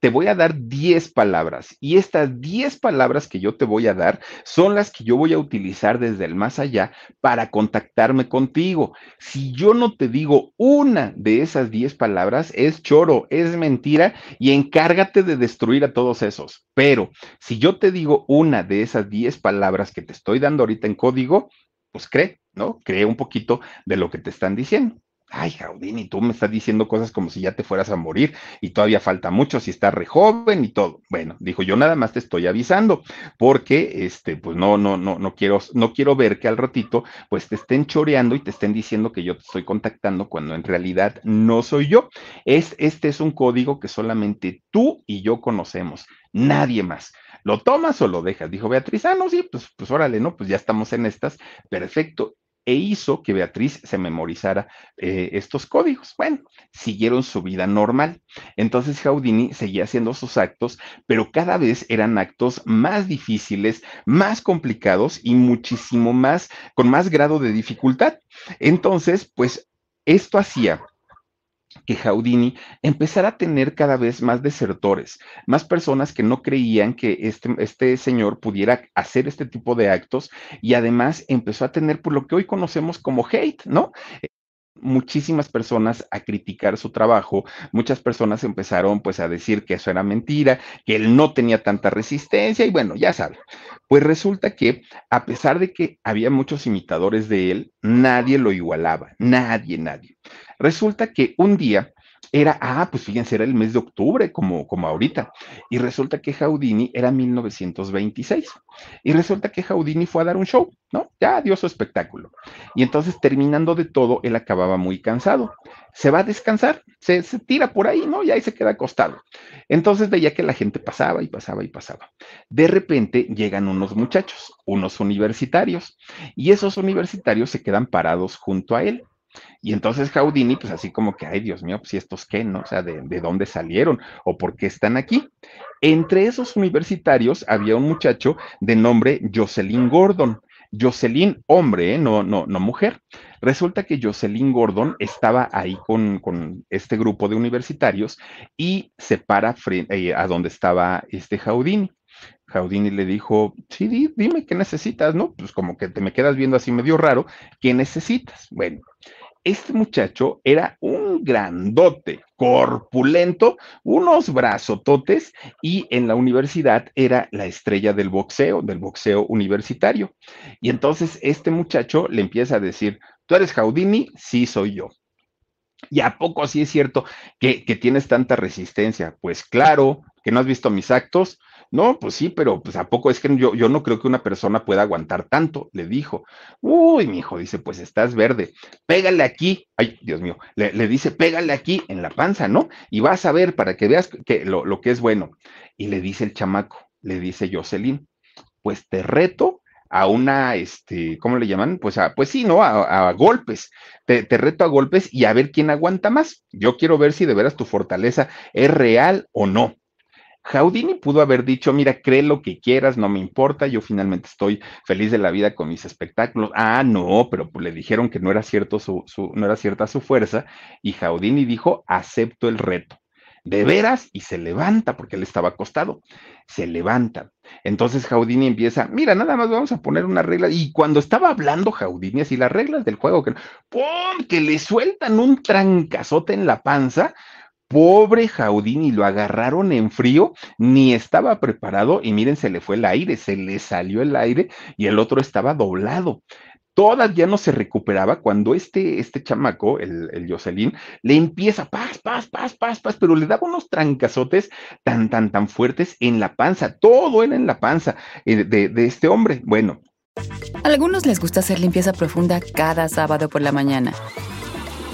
te voy a dar 10 palabras y estas 10 palabras que yo te voy a dar son las que yo voy a utilizar desde el más allá para contactarme contigo. Si yo no te digo una de esas 10 palabras, es choro, es mentira y encárgate de destruir a todos esos. Pero si yo te digo una de esas 10 palabras que te estoy dando ahorita en código, pues cree, ¿no? Cree un poquito de lo que te están diciendo ay, Jaudini, tú me estás diciendo cosas como si ya te fueras a morir y todavía falta mucho, si estás re joven y todo. Bueno, dijo, yo nada más te estoy avisando porque, este, pues no, no, no, no quiero, no quiero ver que al ratito, pues te estén choreando y te estén diciendo que yo te estoy contactando cuando en realidad no soy yo. Es, este es un código que solamente tú y yo conocemos, nadie más. ¿Lo tomas o lo dejas? Dijo Beatriz, ah, no, sí, pues, pues órale, ¿no? Pues ya estamos en estas, perfecto e hizo que Beatriz se memorizara eh, estos códigos. Bueno, siguieron su vida normal. Entonces Houdini seguía haciendo sus actos, pero cada vez eran actos más difíciles, más complicados y muchísimo más, con más grado de dificultad. Entonces, pues esto hacía que Houdini empezara a tener cada vez más desertores, más personas que no creían que este, este, señor pudiera hacer este tipo de actos y además empezó a tener por lo que hoy conocemos como hate, ¿no? muchísimas personas a criticar su trabajo, muchas personas empezaron pues a decir que eso era mentira, que él no tenía tanta resistencia y bueno, ya saben, pues resulta que a pesar de que había muchos imitadores de él, nadie lo igualaba, nadie, nadie. Resulta que un día era, ah, pues fíjense, era el mes de octubre, como, como ahorita. Y resulta que Houdini era 1926. Y resulta que Houdini fue a dar un show, ¿no? Ya dio su espectáculo. Y entonces, terminando de todo, él acababa muy cansado. Se va a descansar, se, se tira por ahí, ¿no? Y ahí se queda acostado. Entonces veía que la gente pasaba y pasaba y pasaba. De repente llegan unos muchachos, unos universitarios, y esos universitarios se quedan parados junto a él. Y entonces Houdini, pues así como que, ay Dios mío, pues estos qué, ¿no? O sea, ¿de, dónde salieron o por qué están aquí? Entre esos universitarios había un muchacho de nombre Jocelyn Gordon. Jocelyn, hombre, ¿eh? no, no, no mujer. Resulta que Jocelyn Gordon estaba ahí con, este grupo de universitarios y se para eh, a donde estaba este Houdini. Houdini le dijo, sí, dime qué necesitas, ¿no? Pues como que te me quedas viendo así medio raro, ¿qué necesitas? Bueno, este muchacho era un grandote, corpulento, unos brazototes y en la universidad era la estrella del boxeo, del boxeo universitario. Y entonces este muchacho le empieza a decir, ¿tú eres Jaudini? Sí, soy yo. ¿Y a poco así es cierto que, que tienes tanta resistencia? Pues claro, que no has visto mis actos. No, pues sí, pero pues a poco es que yo, yo no creo que una persona pueda aguantar tanto, le dijo. Uy, mi hijo, dice, pues estás verde, pégale aquí. Ay, Dios mío, le, dice, pégale aquí en la panza, ¿no? Y vas a ver para que veas que, lo, lo que es bueno. Y le dice el chamaco, le dice Jocelyn, pues te reto a una, este, ¿cómo le llaman? Pues a, pues sí, ¿no? A, golpes. Te, te, reto a golpes y a ver quién aguanta más. Yo quiero ver si de veras tu fortaleza es real o no. Houdini pudo haber dicho, mira, cree lo que quieras, no me importa, yo finalmente estoy feliz de la vida con mis espectáculos. Ah, no, pero pues le dijeron que no era, cierto su, no era cierta su fuerza y Houdini dijo, acepto el reto. De veras, y se levanta porque él estaba acostado. Se levanta. Entonces Houdini empieza, mira, nada más vamos a poner una regla. Y cuando estaba hablando Houdini, así las reglas del juego, que, ¡pum! que le sueltan un trancazote en la panza, Pobre Jaudini, lo agarraron en frío, ni estaba preparado y miren, se le fue el aire, se le salió el aire y el otro estaba doblado. Todavía no se recuperaba cuando este, este chamaco, el, el Jocelyn, le empieza, paz, paz, paz, paz, paz, pero le daba unos trancazotes tan, tan, tan fuertes en la panza, todo era en la panza eh, de, de este hombre. Bueno. A algunos les gusta hacer limpieza profunda cada sábado por la mañana.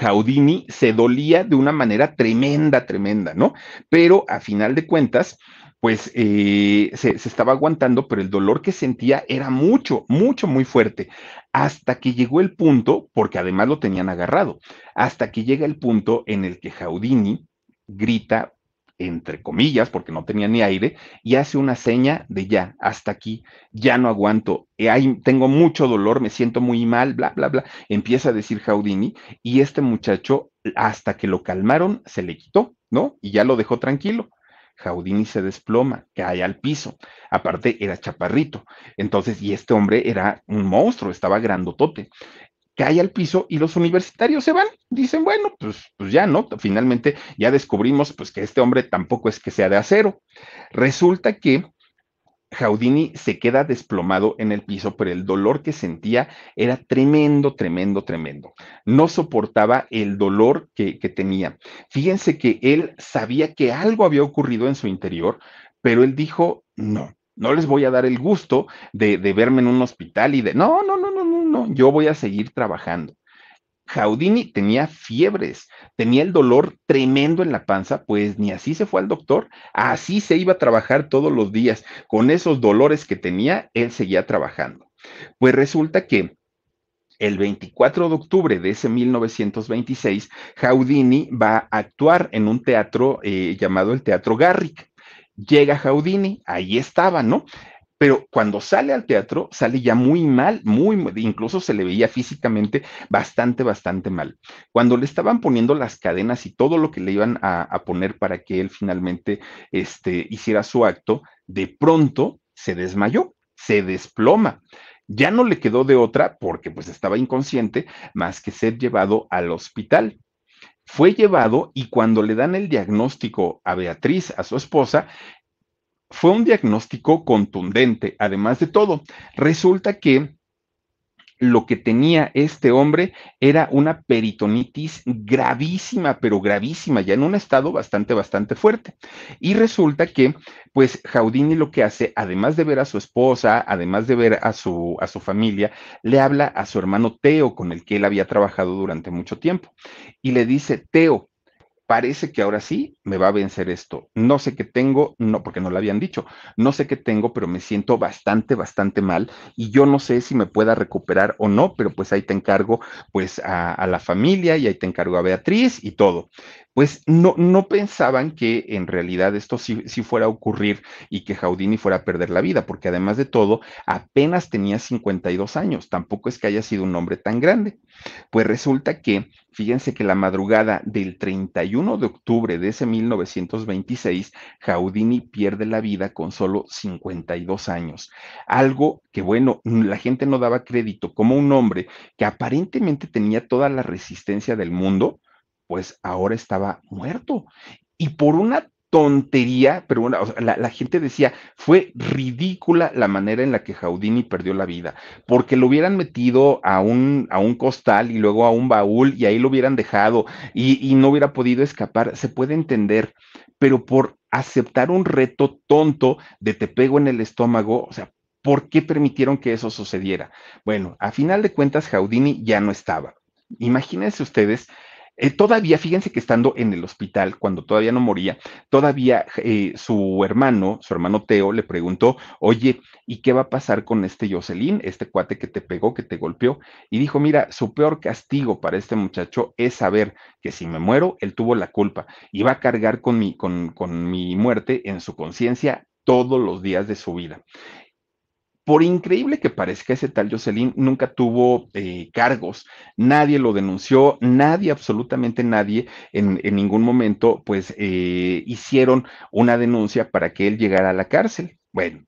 Jaudini se dolía de una manera tremenda, tremenda, ¿no? Pero a final de cuentas, pues eh, se, se, estaba aguantando, pero el dolor que sentía era mucho, mucho, muy fuerte, hasta que llegó el punto, porque además lo tenían agarrado, hasta que llega el punto en el que Jaudini grita entre comillas, porque no tenía ni aire, y hace una seña de ya, hasta aquí, ya no aguanto, eh, tengo mucho dolor, me siento muy mal, bla, bla, bla, empieza a decir Jaudini, y este muchacho, hasta que lo calmaron, se le quitó, ¿no? Y ya lo dejó tranquilo. Jaudini se desploma, cae al piso. Aparte, era chaparrito. Entonces, y este hombre era un monstruo, estaba grandotote cae al piso y los universitarios se van. Dicen, bueno, pues, pues ya no, finalmente ya descubrimos pues que este hombre tampoco es que sea de acero. Resulta que Jaudini se queda desplomado en el piso, pero el dolor que sentía era tremendo, tremendo, tremendo. No soportaba el dolor que, tenía. Fíjense que él sabía que algo había ocurrido en su interior, pero él dijo, no, no les voy a dar el gusto de, de verme en un hospital y de, no, no, no, no, yo voy a seguir trabajando. Jaudini tenía fiebres, tenía el dolor tremendo en la panza, pues ni así se fue al doctor, así se iba a trabajar todos los días. Con esos dolores que tenía, él seguía trabajando. Pues resulta que el 24 de octubre de ese 1926, Jaudini va a actuar en un teatro eh, llamado el Teatro Garrick. Llega Jaudini, ahí estaba, ¿no? Pero cuando sale al teatro sale ya muy mal, muy, incluso se le veía físicamente bastante, bastante mal. Cuando le estaban poniendo las cadenas y todo lo que le iban a, poner para que él finalmente este, hiciera su acto, de pronto se desmayó, se desploma. Ya no le quedó de otra, porque pues estaba inconsciente, más que ser llevado al hospital fue llevado y cuando le dan el diagnóstico a Beatriz, a su esposa, fue un diagnóstico contundente. Además de todo, resulta que lo que tenía este hombre era una peritonitis gravísima, pero gravísima, ya en un estado bastante, bastante fuerte. Y resulta que, pues, Jaudini lo que hace, además de ver a su esposa, además de ver a su, a su familia, le habla a su hermano Teo, con el que él había trabajado durante mucho tiempo, y le dice, Teo, parece que ahora sí me va a vencer esto. No sé qué tengo, no, porque no lo habían dicho, no sé qué tengo, pero me siento bastante, bastante mal y yo no sé si me pueda recuperar o no, pero pues ahí te encargo pues a, la familia y ahí te encargo a Beatriz y todo pues no, no pensaban que en realidad esto sí, sí, fuera a ocurrir y que Jaudini fuera a perder la vida, porque además de todo, apenas tenía 52 años, tampoco es que haya sido un hombre tan grande. Pues resulta que, fíjense que la madrugada del 31 de octubre de ese 1926, Jaudini pierde la vida con solo 52 años. Algo que, bueno, la gente no daba crédito, como un hombre que aparentemente tenía toda la resistencia del mundo, pues ahora estaba muerto. Y por una tontería, pero bueno, la, gente decía, fue ridícula la manera en la que Jaudini perdió la vida, porque lo hubieran metido a un, a un costal y luego a un baúl y ahí lo hubieran dejado y, y no hubiera podido escapar, se puede entender, pero por aceptar un reto tonto de te pego en el estómago, o sea, ¿por qué permitieron que eso sucediera? Bueno, a final de cuentas, Jaudini ya no estaba. Imagínense ustedes eh, todavía, fíjense que estando en el hospital, cuando todavía no moría, todavía eh, su hermano, su hermano Teo, le preguntó, oye, ¿y qué va a pasar con este Jocelyn, este cuate que te pegó, que te golpeó? Y dijo, mira, su peor castigo para este muchacho es saber que si me muero, él tuvo la culpa y va a cargar con mi, con, con mi muerte en su conciencia todos los días de su vida. Por increíble que parezca, ese tal Jocelyn nunca tuvo eh, cargos, nadie lo denunció, nadie, absolutamente nadie, en, ningún momento, pues eh, hicieron una denuncia para que él llegara a la cárcel. Bueno,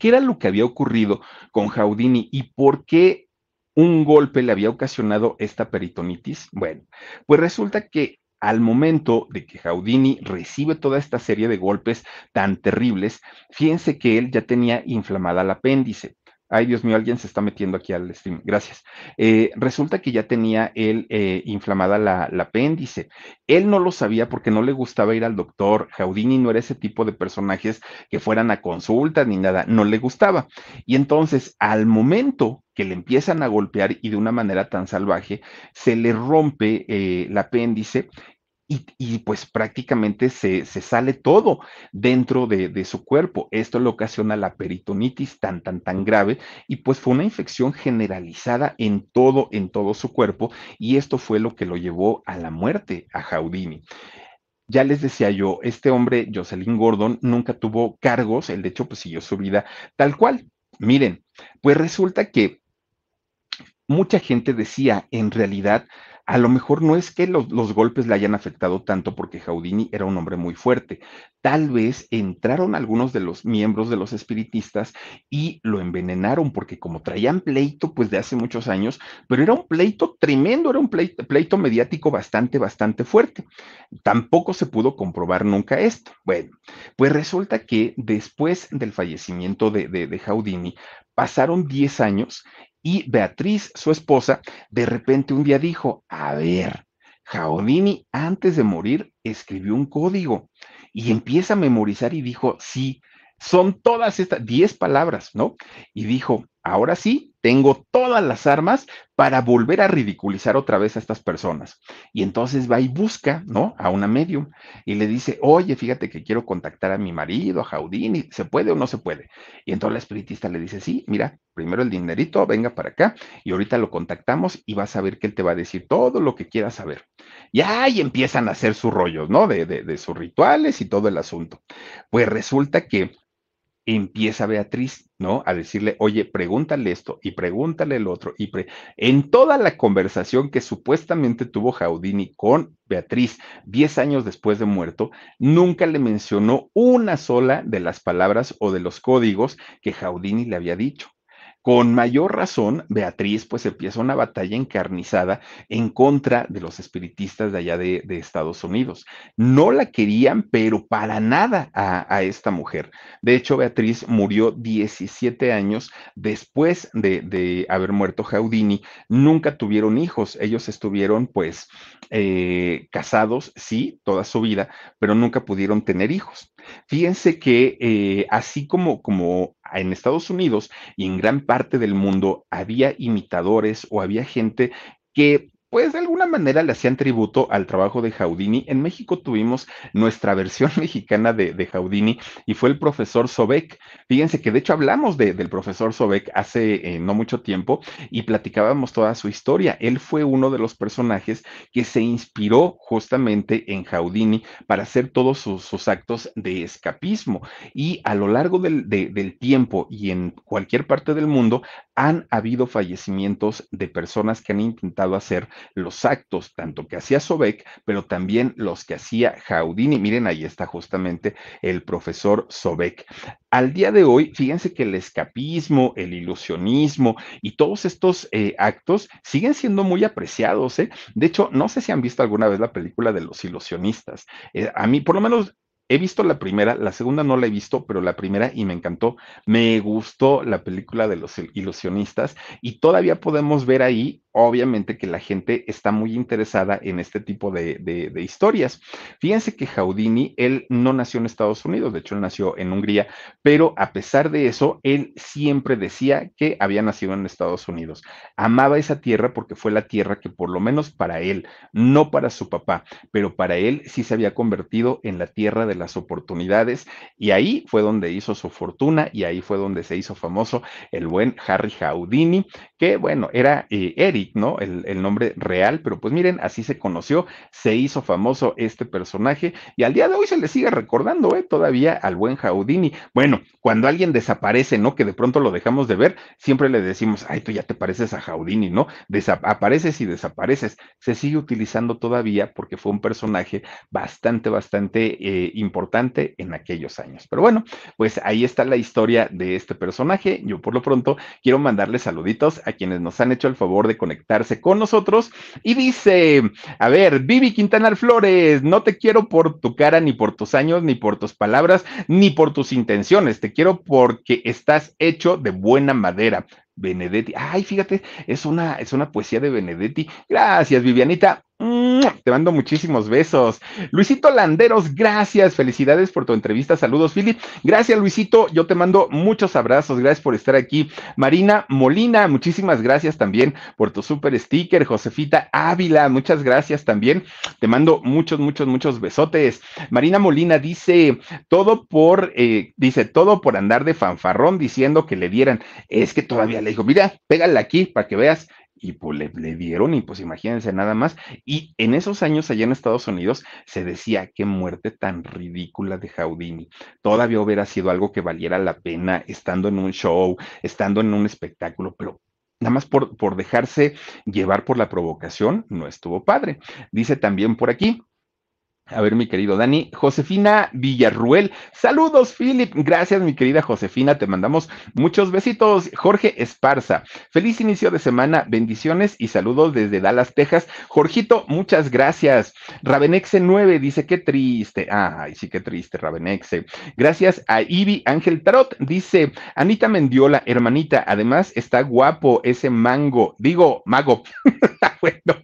¿qué era lo que había ocurrido con Jaudini y por qué un golpe le había ocasionado esta peritonitis? Bueno, pues resulta que al momento de que Jaudini recibe toda esta serie de golpes tan terribles, fíjense que él ya tenía inflamada el apéndice. Ay, Dios mío, alguien se está metiendo aquí al stream. Gracias. Eh, resulta que ya tenía él eh, inflamada la, apéndice. Él no lo sabía porque no le gustaba ir al doctor. Jaudini no era ese tipo de personajes que fueran a consultas ni nada. No le gustaba. Y entonces, al momento que le empiezan a golpear y de una manera tan salvaje, se le rompe eh, el apéndice y, pues prácticamente se, sale todo dentro de, su cuerpo. Esto le ocasiona la peritonitis tan, tan, tan grave y pues fue una infección generalizada en todo, en todo su cuerpo y esto fue lo que lo llevó a la muerte a Jaudini. Ya les decía yo, este hombre, Jocelyn Gordon, nunca tuvo cargos, él de hecho pues siguió su vida tal cual. Miren, pues resulta que mucha gente decía, en realidad, A lo mejor no es que los, los, golpes le hayan afectado tanto porque Jaudini era un hombre muy fuerte. Tal vez entraron algunos de los miembros de los espiritistas y lo envenenaron porque como traían pleito pues de hace muchos años, pero era un pleito tremendo, era un pleito, pleito mediático bastante, bastante fuerte. Tampoco se pudo comprobar nunca esto. Bueno, pues resulta que después del fallecimiento de, de, de Jaudini, pasaron 10 años y Beatriz, su esposa, de repente un día dijo, a ver, Jaudini antes de morir escribió un código y empieza a memorizar y dijo, sí, son todas estas 10 palabras, ¿no? Y dijo, ahora sí, tengo todas las armas para volver a ridiculizar otra vez a estas personas. Y entonces va y busca, ¿no? A una medium y le dice, oye, fíjate que quiero contactar a mi marido, a Jaudini, ¿se puede o no se puede? Y entonces la espiritista le dice, sí, mira, primero el dinerito, venga para acá y ahorita lo contactamos y vas a ver que él te va a decir todo lo que quieras saber. Y ahí empiezan a hacer sus rollos, ¿no? De, de, de sus rituales y todo el asunto. Pues resulta que empieza Beatriz, ¿no? A decirle, oye, pregúntale esto y pregúntale el otro. Y en toda la conversación que supuestamente tuvo Jaudini con Beatriz diez años después de muerto, nunca le mencionó una sola de las palabras o de los códigos que Jaudini le había dicho. Con mayor razón, Beatriz pues empieza una batalla encarnizada en contra de los espiritistas de allá de, Estados Unidos. No la querían, pero para nada a, esta mujer. De hecho, Beatriz murió 17 años después de, de haber muerto Jaudini. Nunca tuvieron hijos. Ellos estuvieron pues eh, casados, sí, toda su vida, pero nunca pudieron tener hijos. Fíjense que eh, así como, como en Estados Unidos y en gran parte del mundo había imitadores o había gente que pues de alguna manera le hacían tributo al trabajo de Jaudini. En México tuvimos nuestra [laughs] versión mexicana de, de Jaudini y fue el profesor Sobek. Fíjense que de hecho hablamos de, del profesor Sobek hace eh, no mucho tiempo y platicábamos toda su historia. Él fue uno de los personajes que se inspiró justamente en Jaudini para hacer todos sus, actos de escapismo. Y a lo largo del, de, del tiempo y en cualquier parte del mundo han habido fallecimientos de personas que han intentado hacer los actos, tanto que hacía Sobek, pero también los que hacía Jaudini. Miren, ahí está justamente el profesor Sobek. Al día de hoy, fíjense que el escapismo, el ilusionismo y todos estos eh, actos siguen siendo muy apreciados. ¿eh? De hecho, no sé si han visto alguna vez la película de los ilusionistas. Eh, a mí, por lo menos, He visto la primera, la segunda no la he visto, pero la primera y me encantó. Me gustó la película de los ilusionistas y todavía podemos ver ahí obviamente que la gente está muy interesada en este tipo de, historias. Fíjense que Jaudini, él no nació en Estados Unidos, de hecho él nació en Hungría, pero a pesar de eso, él siempre decía que había nacido en Estados Unidos. Amaba esa tierra porque fue la tierra que por lo menos para él, no para su papá, pero para él sí se había convertido en la tierra de las oportunidades y ahí fue donde hizo su fortuna y ahí fue donde se hizo famoso el buen Harry Jaudini, que bueno, era eh, Eric ¿no? El, el, nombre real, pero pues miren, así se conoció, se hizo famoso este personaje y al día de hoy se le sigue recordando, ¿eh? Todavía al buen Jaudini. Bueno, cuando alguien desaparece, ¿no? Que de pronto lo dejamos de ver, siempre le decimos, ay, tú ya te pareces a Jaudini, ¿no? Desapareces y desapareces. Se sigue utilizando todavía porque fue un personaje bastante, bastante eh, importante en aquellos años. Pero bueno, pues ahí está la historia de este personaje. Yo por lo pronto quiero mandarle saluditos a quienes nos han hecho el favor de conectar conectarse con nosotros. Y dice, a ver, Vivi Quintanar Flores, no te quiero por tu cara, ni por tus años, ni por tus palabras, ni por tus intenciones, te quiero porque estás hecho de buena madera. Benedetti, ay, fíjate, es una, es una poesía de Benedetti. Gracias, Vivianita. Te mando muchísimos besos. Luisito Landeros, gracias. Felicidades por tu entrevista. Saludos, Philip. Gracias, Luisito. Yo te mando muchos abrazos. Gracias por estar aquí. Marina Molina, muchísimas gracias también por tu super sticker. Josefita Ávila, muchas gracias también. Te mando muchos, muchos, muchos besotes. Marina Molina dice todo por, eh, dice todo por andar de fanfarrón diciendo que le dieran. Es que todavía le dijo, mira, pégale aquí para que veas y pues le, dieron y pues imagínense nada más. Y en esos años allá en Estados Unidos se decía qué muerte tan ridícula de Jaudini. Todavía hubiera sido algo que valiera la pena estando en un show, estando en un espectáculo, pero nada más por, por dejarse llevar por la provocación, no estuvo padre. Dice también por aquí, a ver, mi querido Dani. Josefina Villarruel. Saludos, Philip. Gracias, mi querida Josefina. Te mandamos muchos besitos. Jorge Esparza. Feliz inicio de semana. Bendiciones y saludos desde Dallas, Texas. Jorgito, muchas gracias. Ravenexe 9 dice, qué triste. Ay, sí, qué triste, Ravenexe. Gracias a Ivy Ángel Tarot. Dice, Anita Mendiola, hermanita. Además, está guapo ese mango. Digo, mago. [laughs]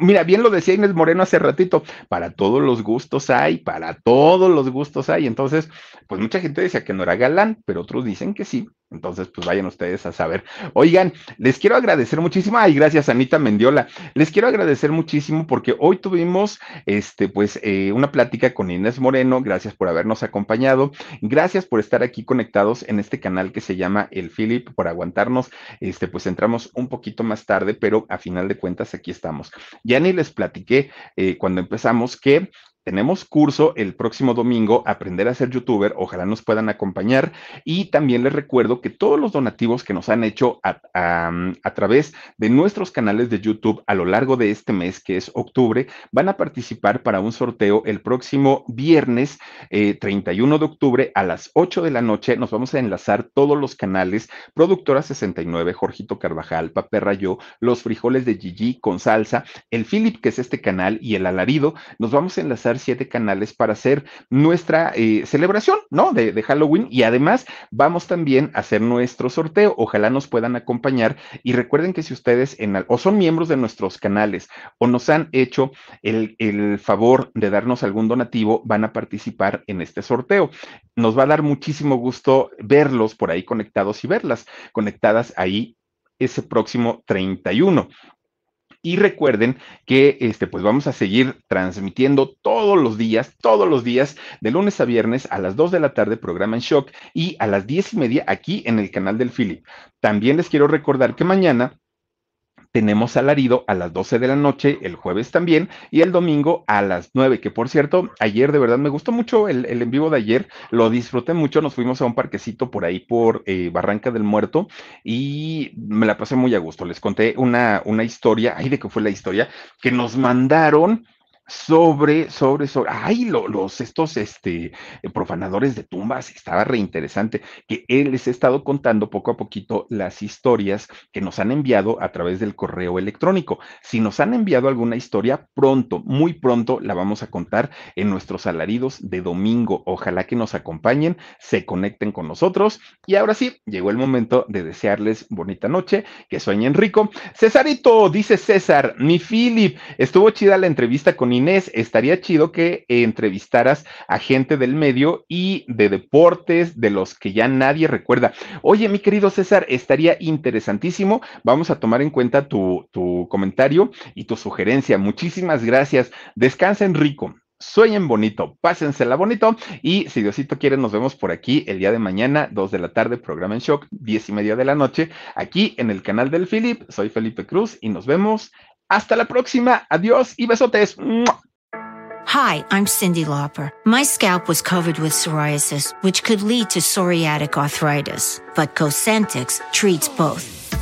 Mira, bien lo decía Inés Moreno hace ratito, para todos los gustos hay, para todos los gustos hay. Entonces, pues mucha gente decía que no era galán, pero otros dicen que sí. Entonces, pues vayan ustedes a saber. Oigan, les quiero agradecer muchísimo. Ay, gracias, Anita Mendiola. Les quiero agradecer muchísimo porque hoy tuvimos, este, pues, eh, una plática con Inés Moreno. Gracias por habernos acompañado. Gracias por estar aquí conectados en este canal que se llama El Philip, por aguantarnos. Este, pues entramos un poquito más tarde, pero a final de cuentas aquí estamos. Ya ni les platiqué eh, cuando empezamos que tenemos curso el próximo domingo, Aprender a ser youtuber. Ojalá nos puedan acompañar. Y también les recuerdo que todos los donativos que nos han hecho a, través de nuestros canales de YouTube a lo largo de este mes, que es octubre, van a participar para un sorteo el próximo viernes 31 eh, de octubre a las 8 de la noche. Nos vamos a enlazar todos los canales. Productora 69, Jorgito Carvajal, Paperra Yo, Los Frijoles de Gigi con salsa, el Philip, que es este canal, y el Alarido. Nos vamos a enlazar siete canales para hacer nuestra eh, celebración, ¿no? De, Halloween y además vamos también a hacer nuestro sorteo. Ojalá nos puedan acompañar y recuerden que si ustedes en, o son miembros de nuestros canales o nos han hecho el, el favor de darnos algún donativo, van a participar en este sorteo. Nos va a dar muchísimo gusto verlos por ahí conectados y verlas conectadas ahí ese próximo 31. Y recuerden que este, pues vamos a seguir transmitiendo todos los días, todos los días, de lunes a viernes a las 2 de la tarde, programa en shock, y a las 10 y media aquí en el canal del Philip. También les quiero recordar que mañana tenemos alarido a las 12 de la noche, el jueves también, y el domingo a las 9, que por cierto, ayer de verdad me gustó mucho el, en vivo de ayer, lo disfruté mucho, nos fuimos a un parquecito por ahí por eh, Barranca del Muerto y me la pasé muy a gusto, les conté una, una historia, ay, de qué fue la historia, que nos mandaron sobre, sobre, sobre, ay, los, estos, este, profanadores de tumbas, estaba reinteresante, que él les ha estado contando poco a poquito las historias que nos han enviado a través del correo electrónico. Si nos han enviado alguna historia, pronto, muy pronto la vamos a contar en nuestros alaridos de domingo. Ojalá que nos acompañen, se conecten con nosotros. Y ahora sí, llegó el momento de desearles bonita noche, que sueñen rico. Cesarito, dice César, mi Philip, estuvo chida la entrevista con Inés, estaría chido que entrevistaras a gente del medio y de deportes, de los que ya nadie recuerda. Oye, mi querido César, estaría interesantísimo. Vamos a tomar en cuenta tu, tu comentario y tu sugerencia. Muchísimas gracias. Descansen rico sueñen bonito, pásensela bonito y si Diosito quiere nos vemos por aquí el día de mañana, 2 de la tarde, programa en shock, 10 y media de la noche, aquí en el canal del Philip. Soy Felipe Cruz y nos vemos Hasta la próxima. Adiós y besotes. Hi, I'm Cindy Lauper. My scalp was covered with psoriasis, which could lead to psoriatic arthritis, but Cosentix treats both.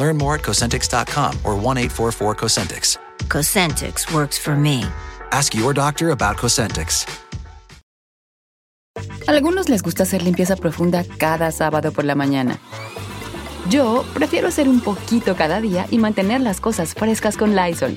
Learn more at Cosentix.com or 1 844 Cosentix. Cosentix works for me. Ask your doctor about Cosentix. Algunos les gusta hacer limpieza profunda cada sábado por la mañana. Yo prefiero hacer un poquito cada día y mantener las cosas frescas con Lysol.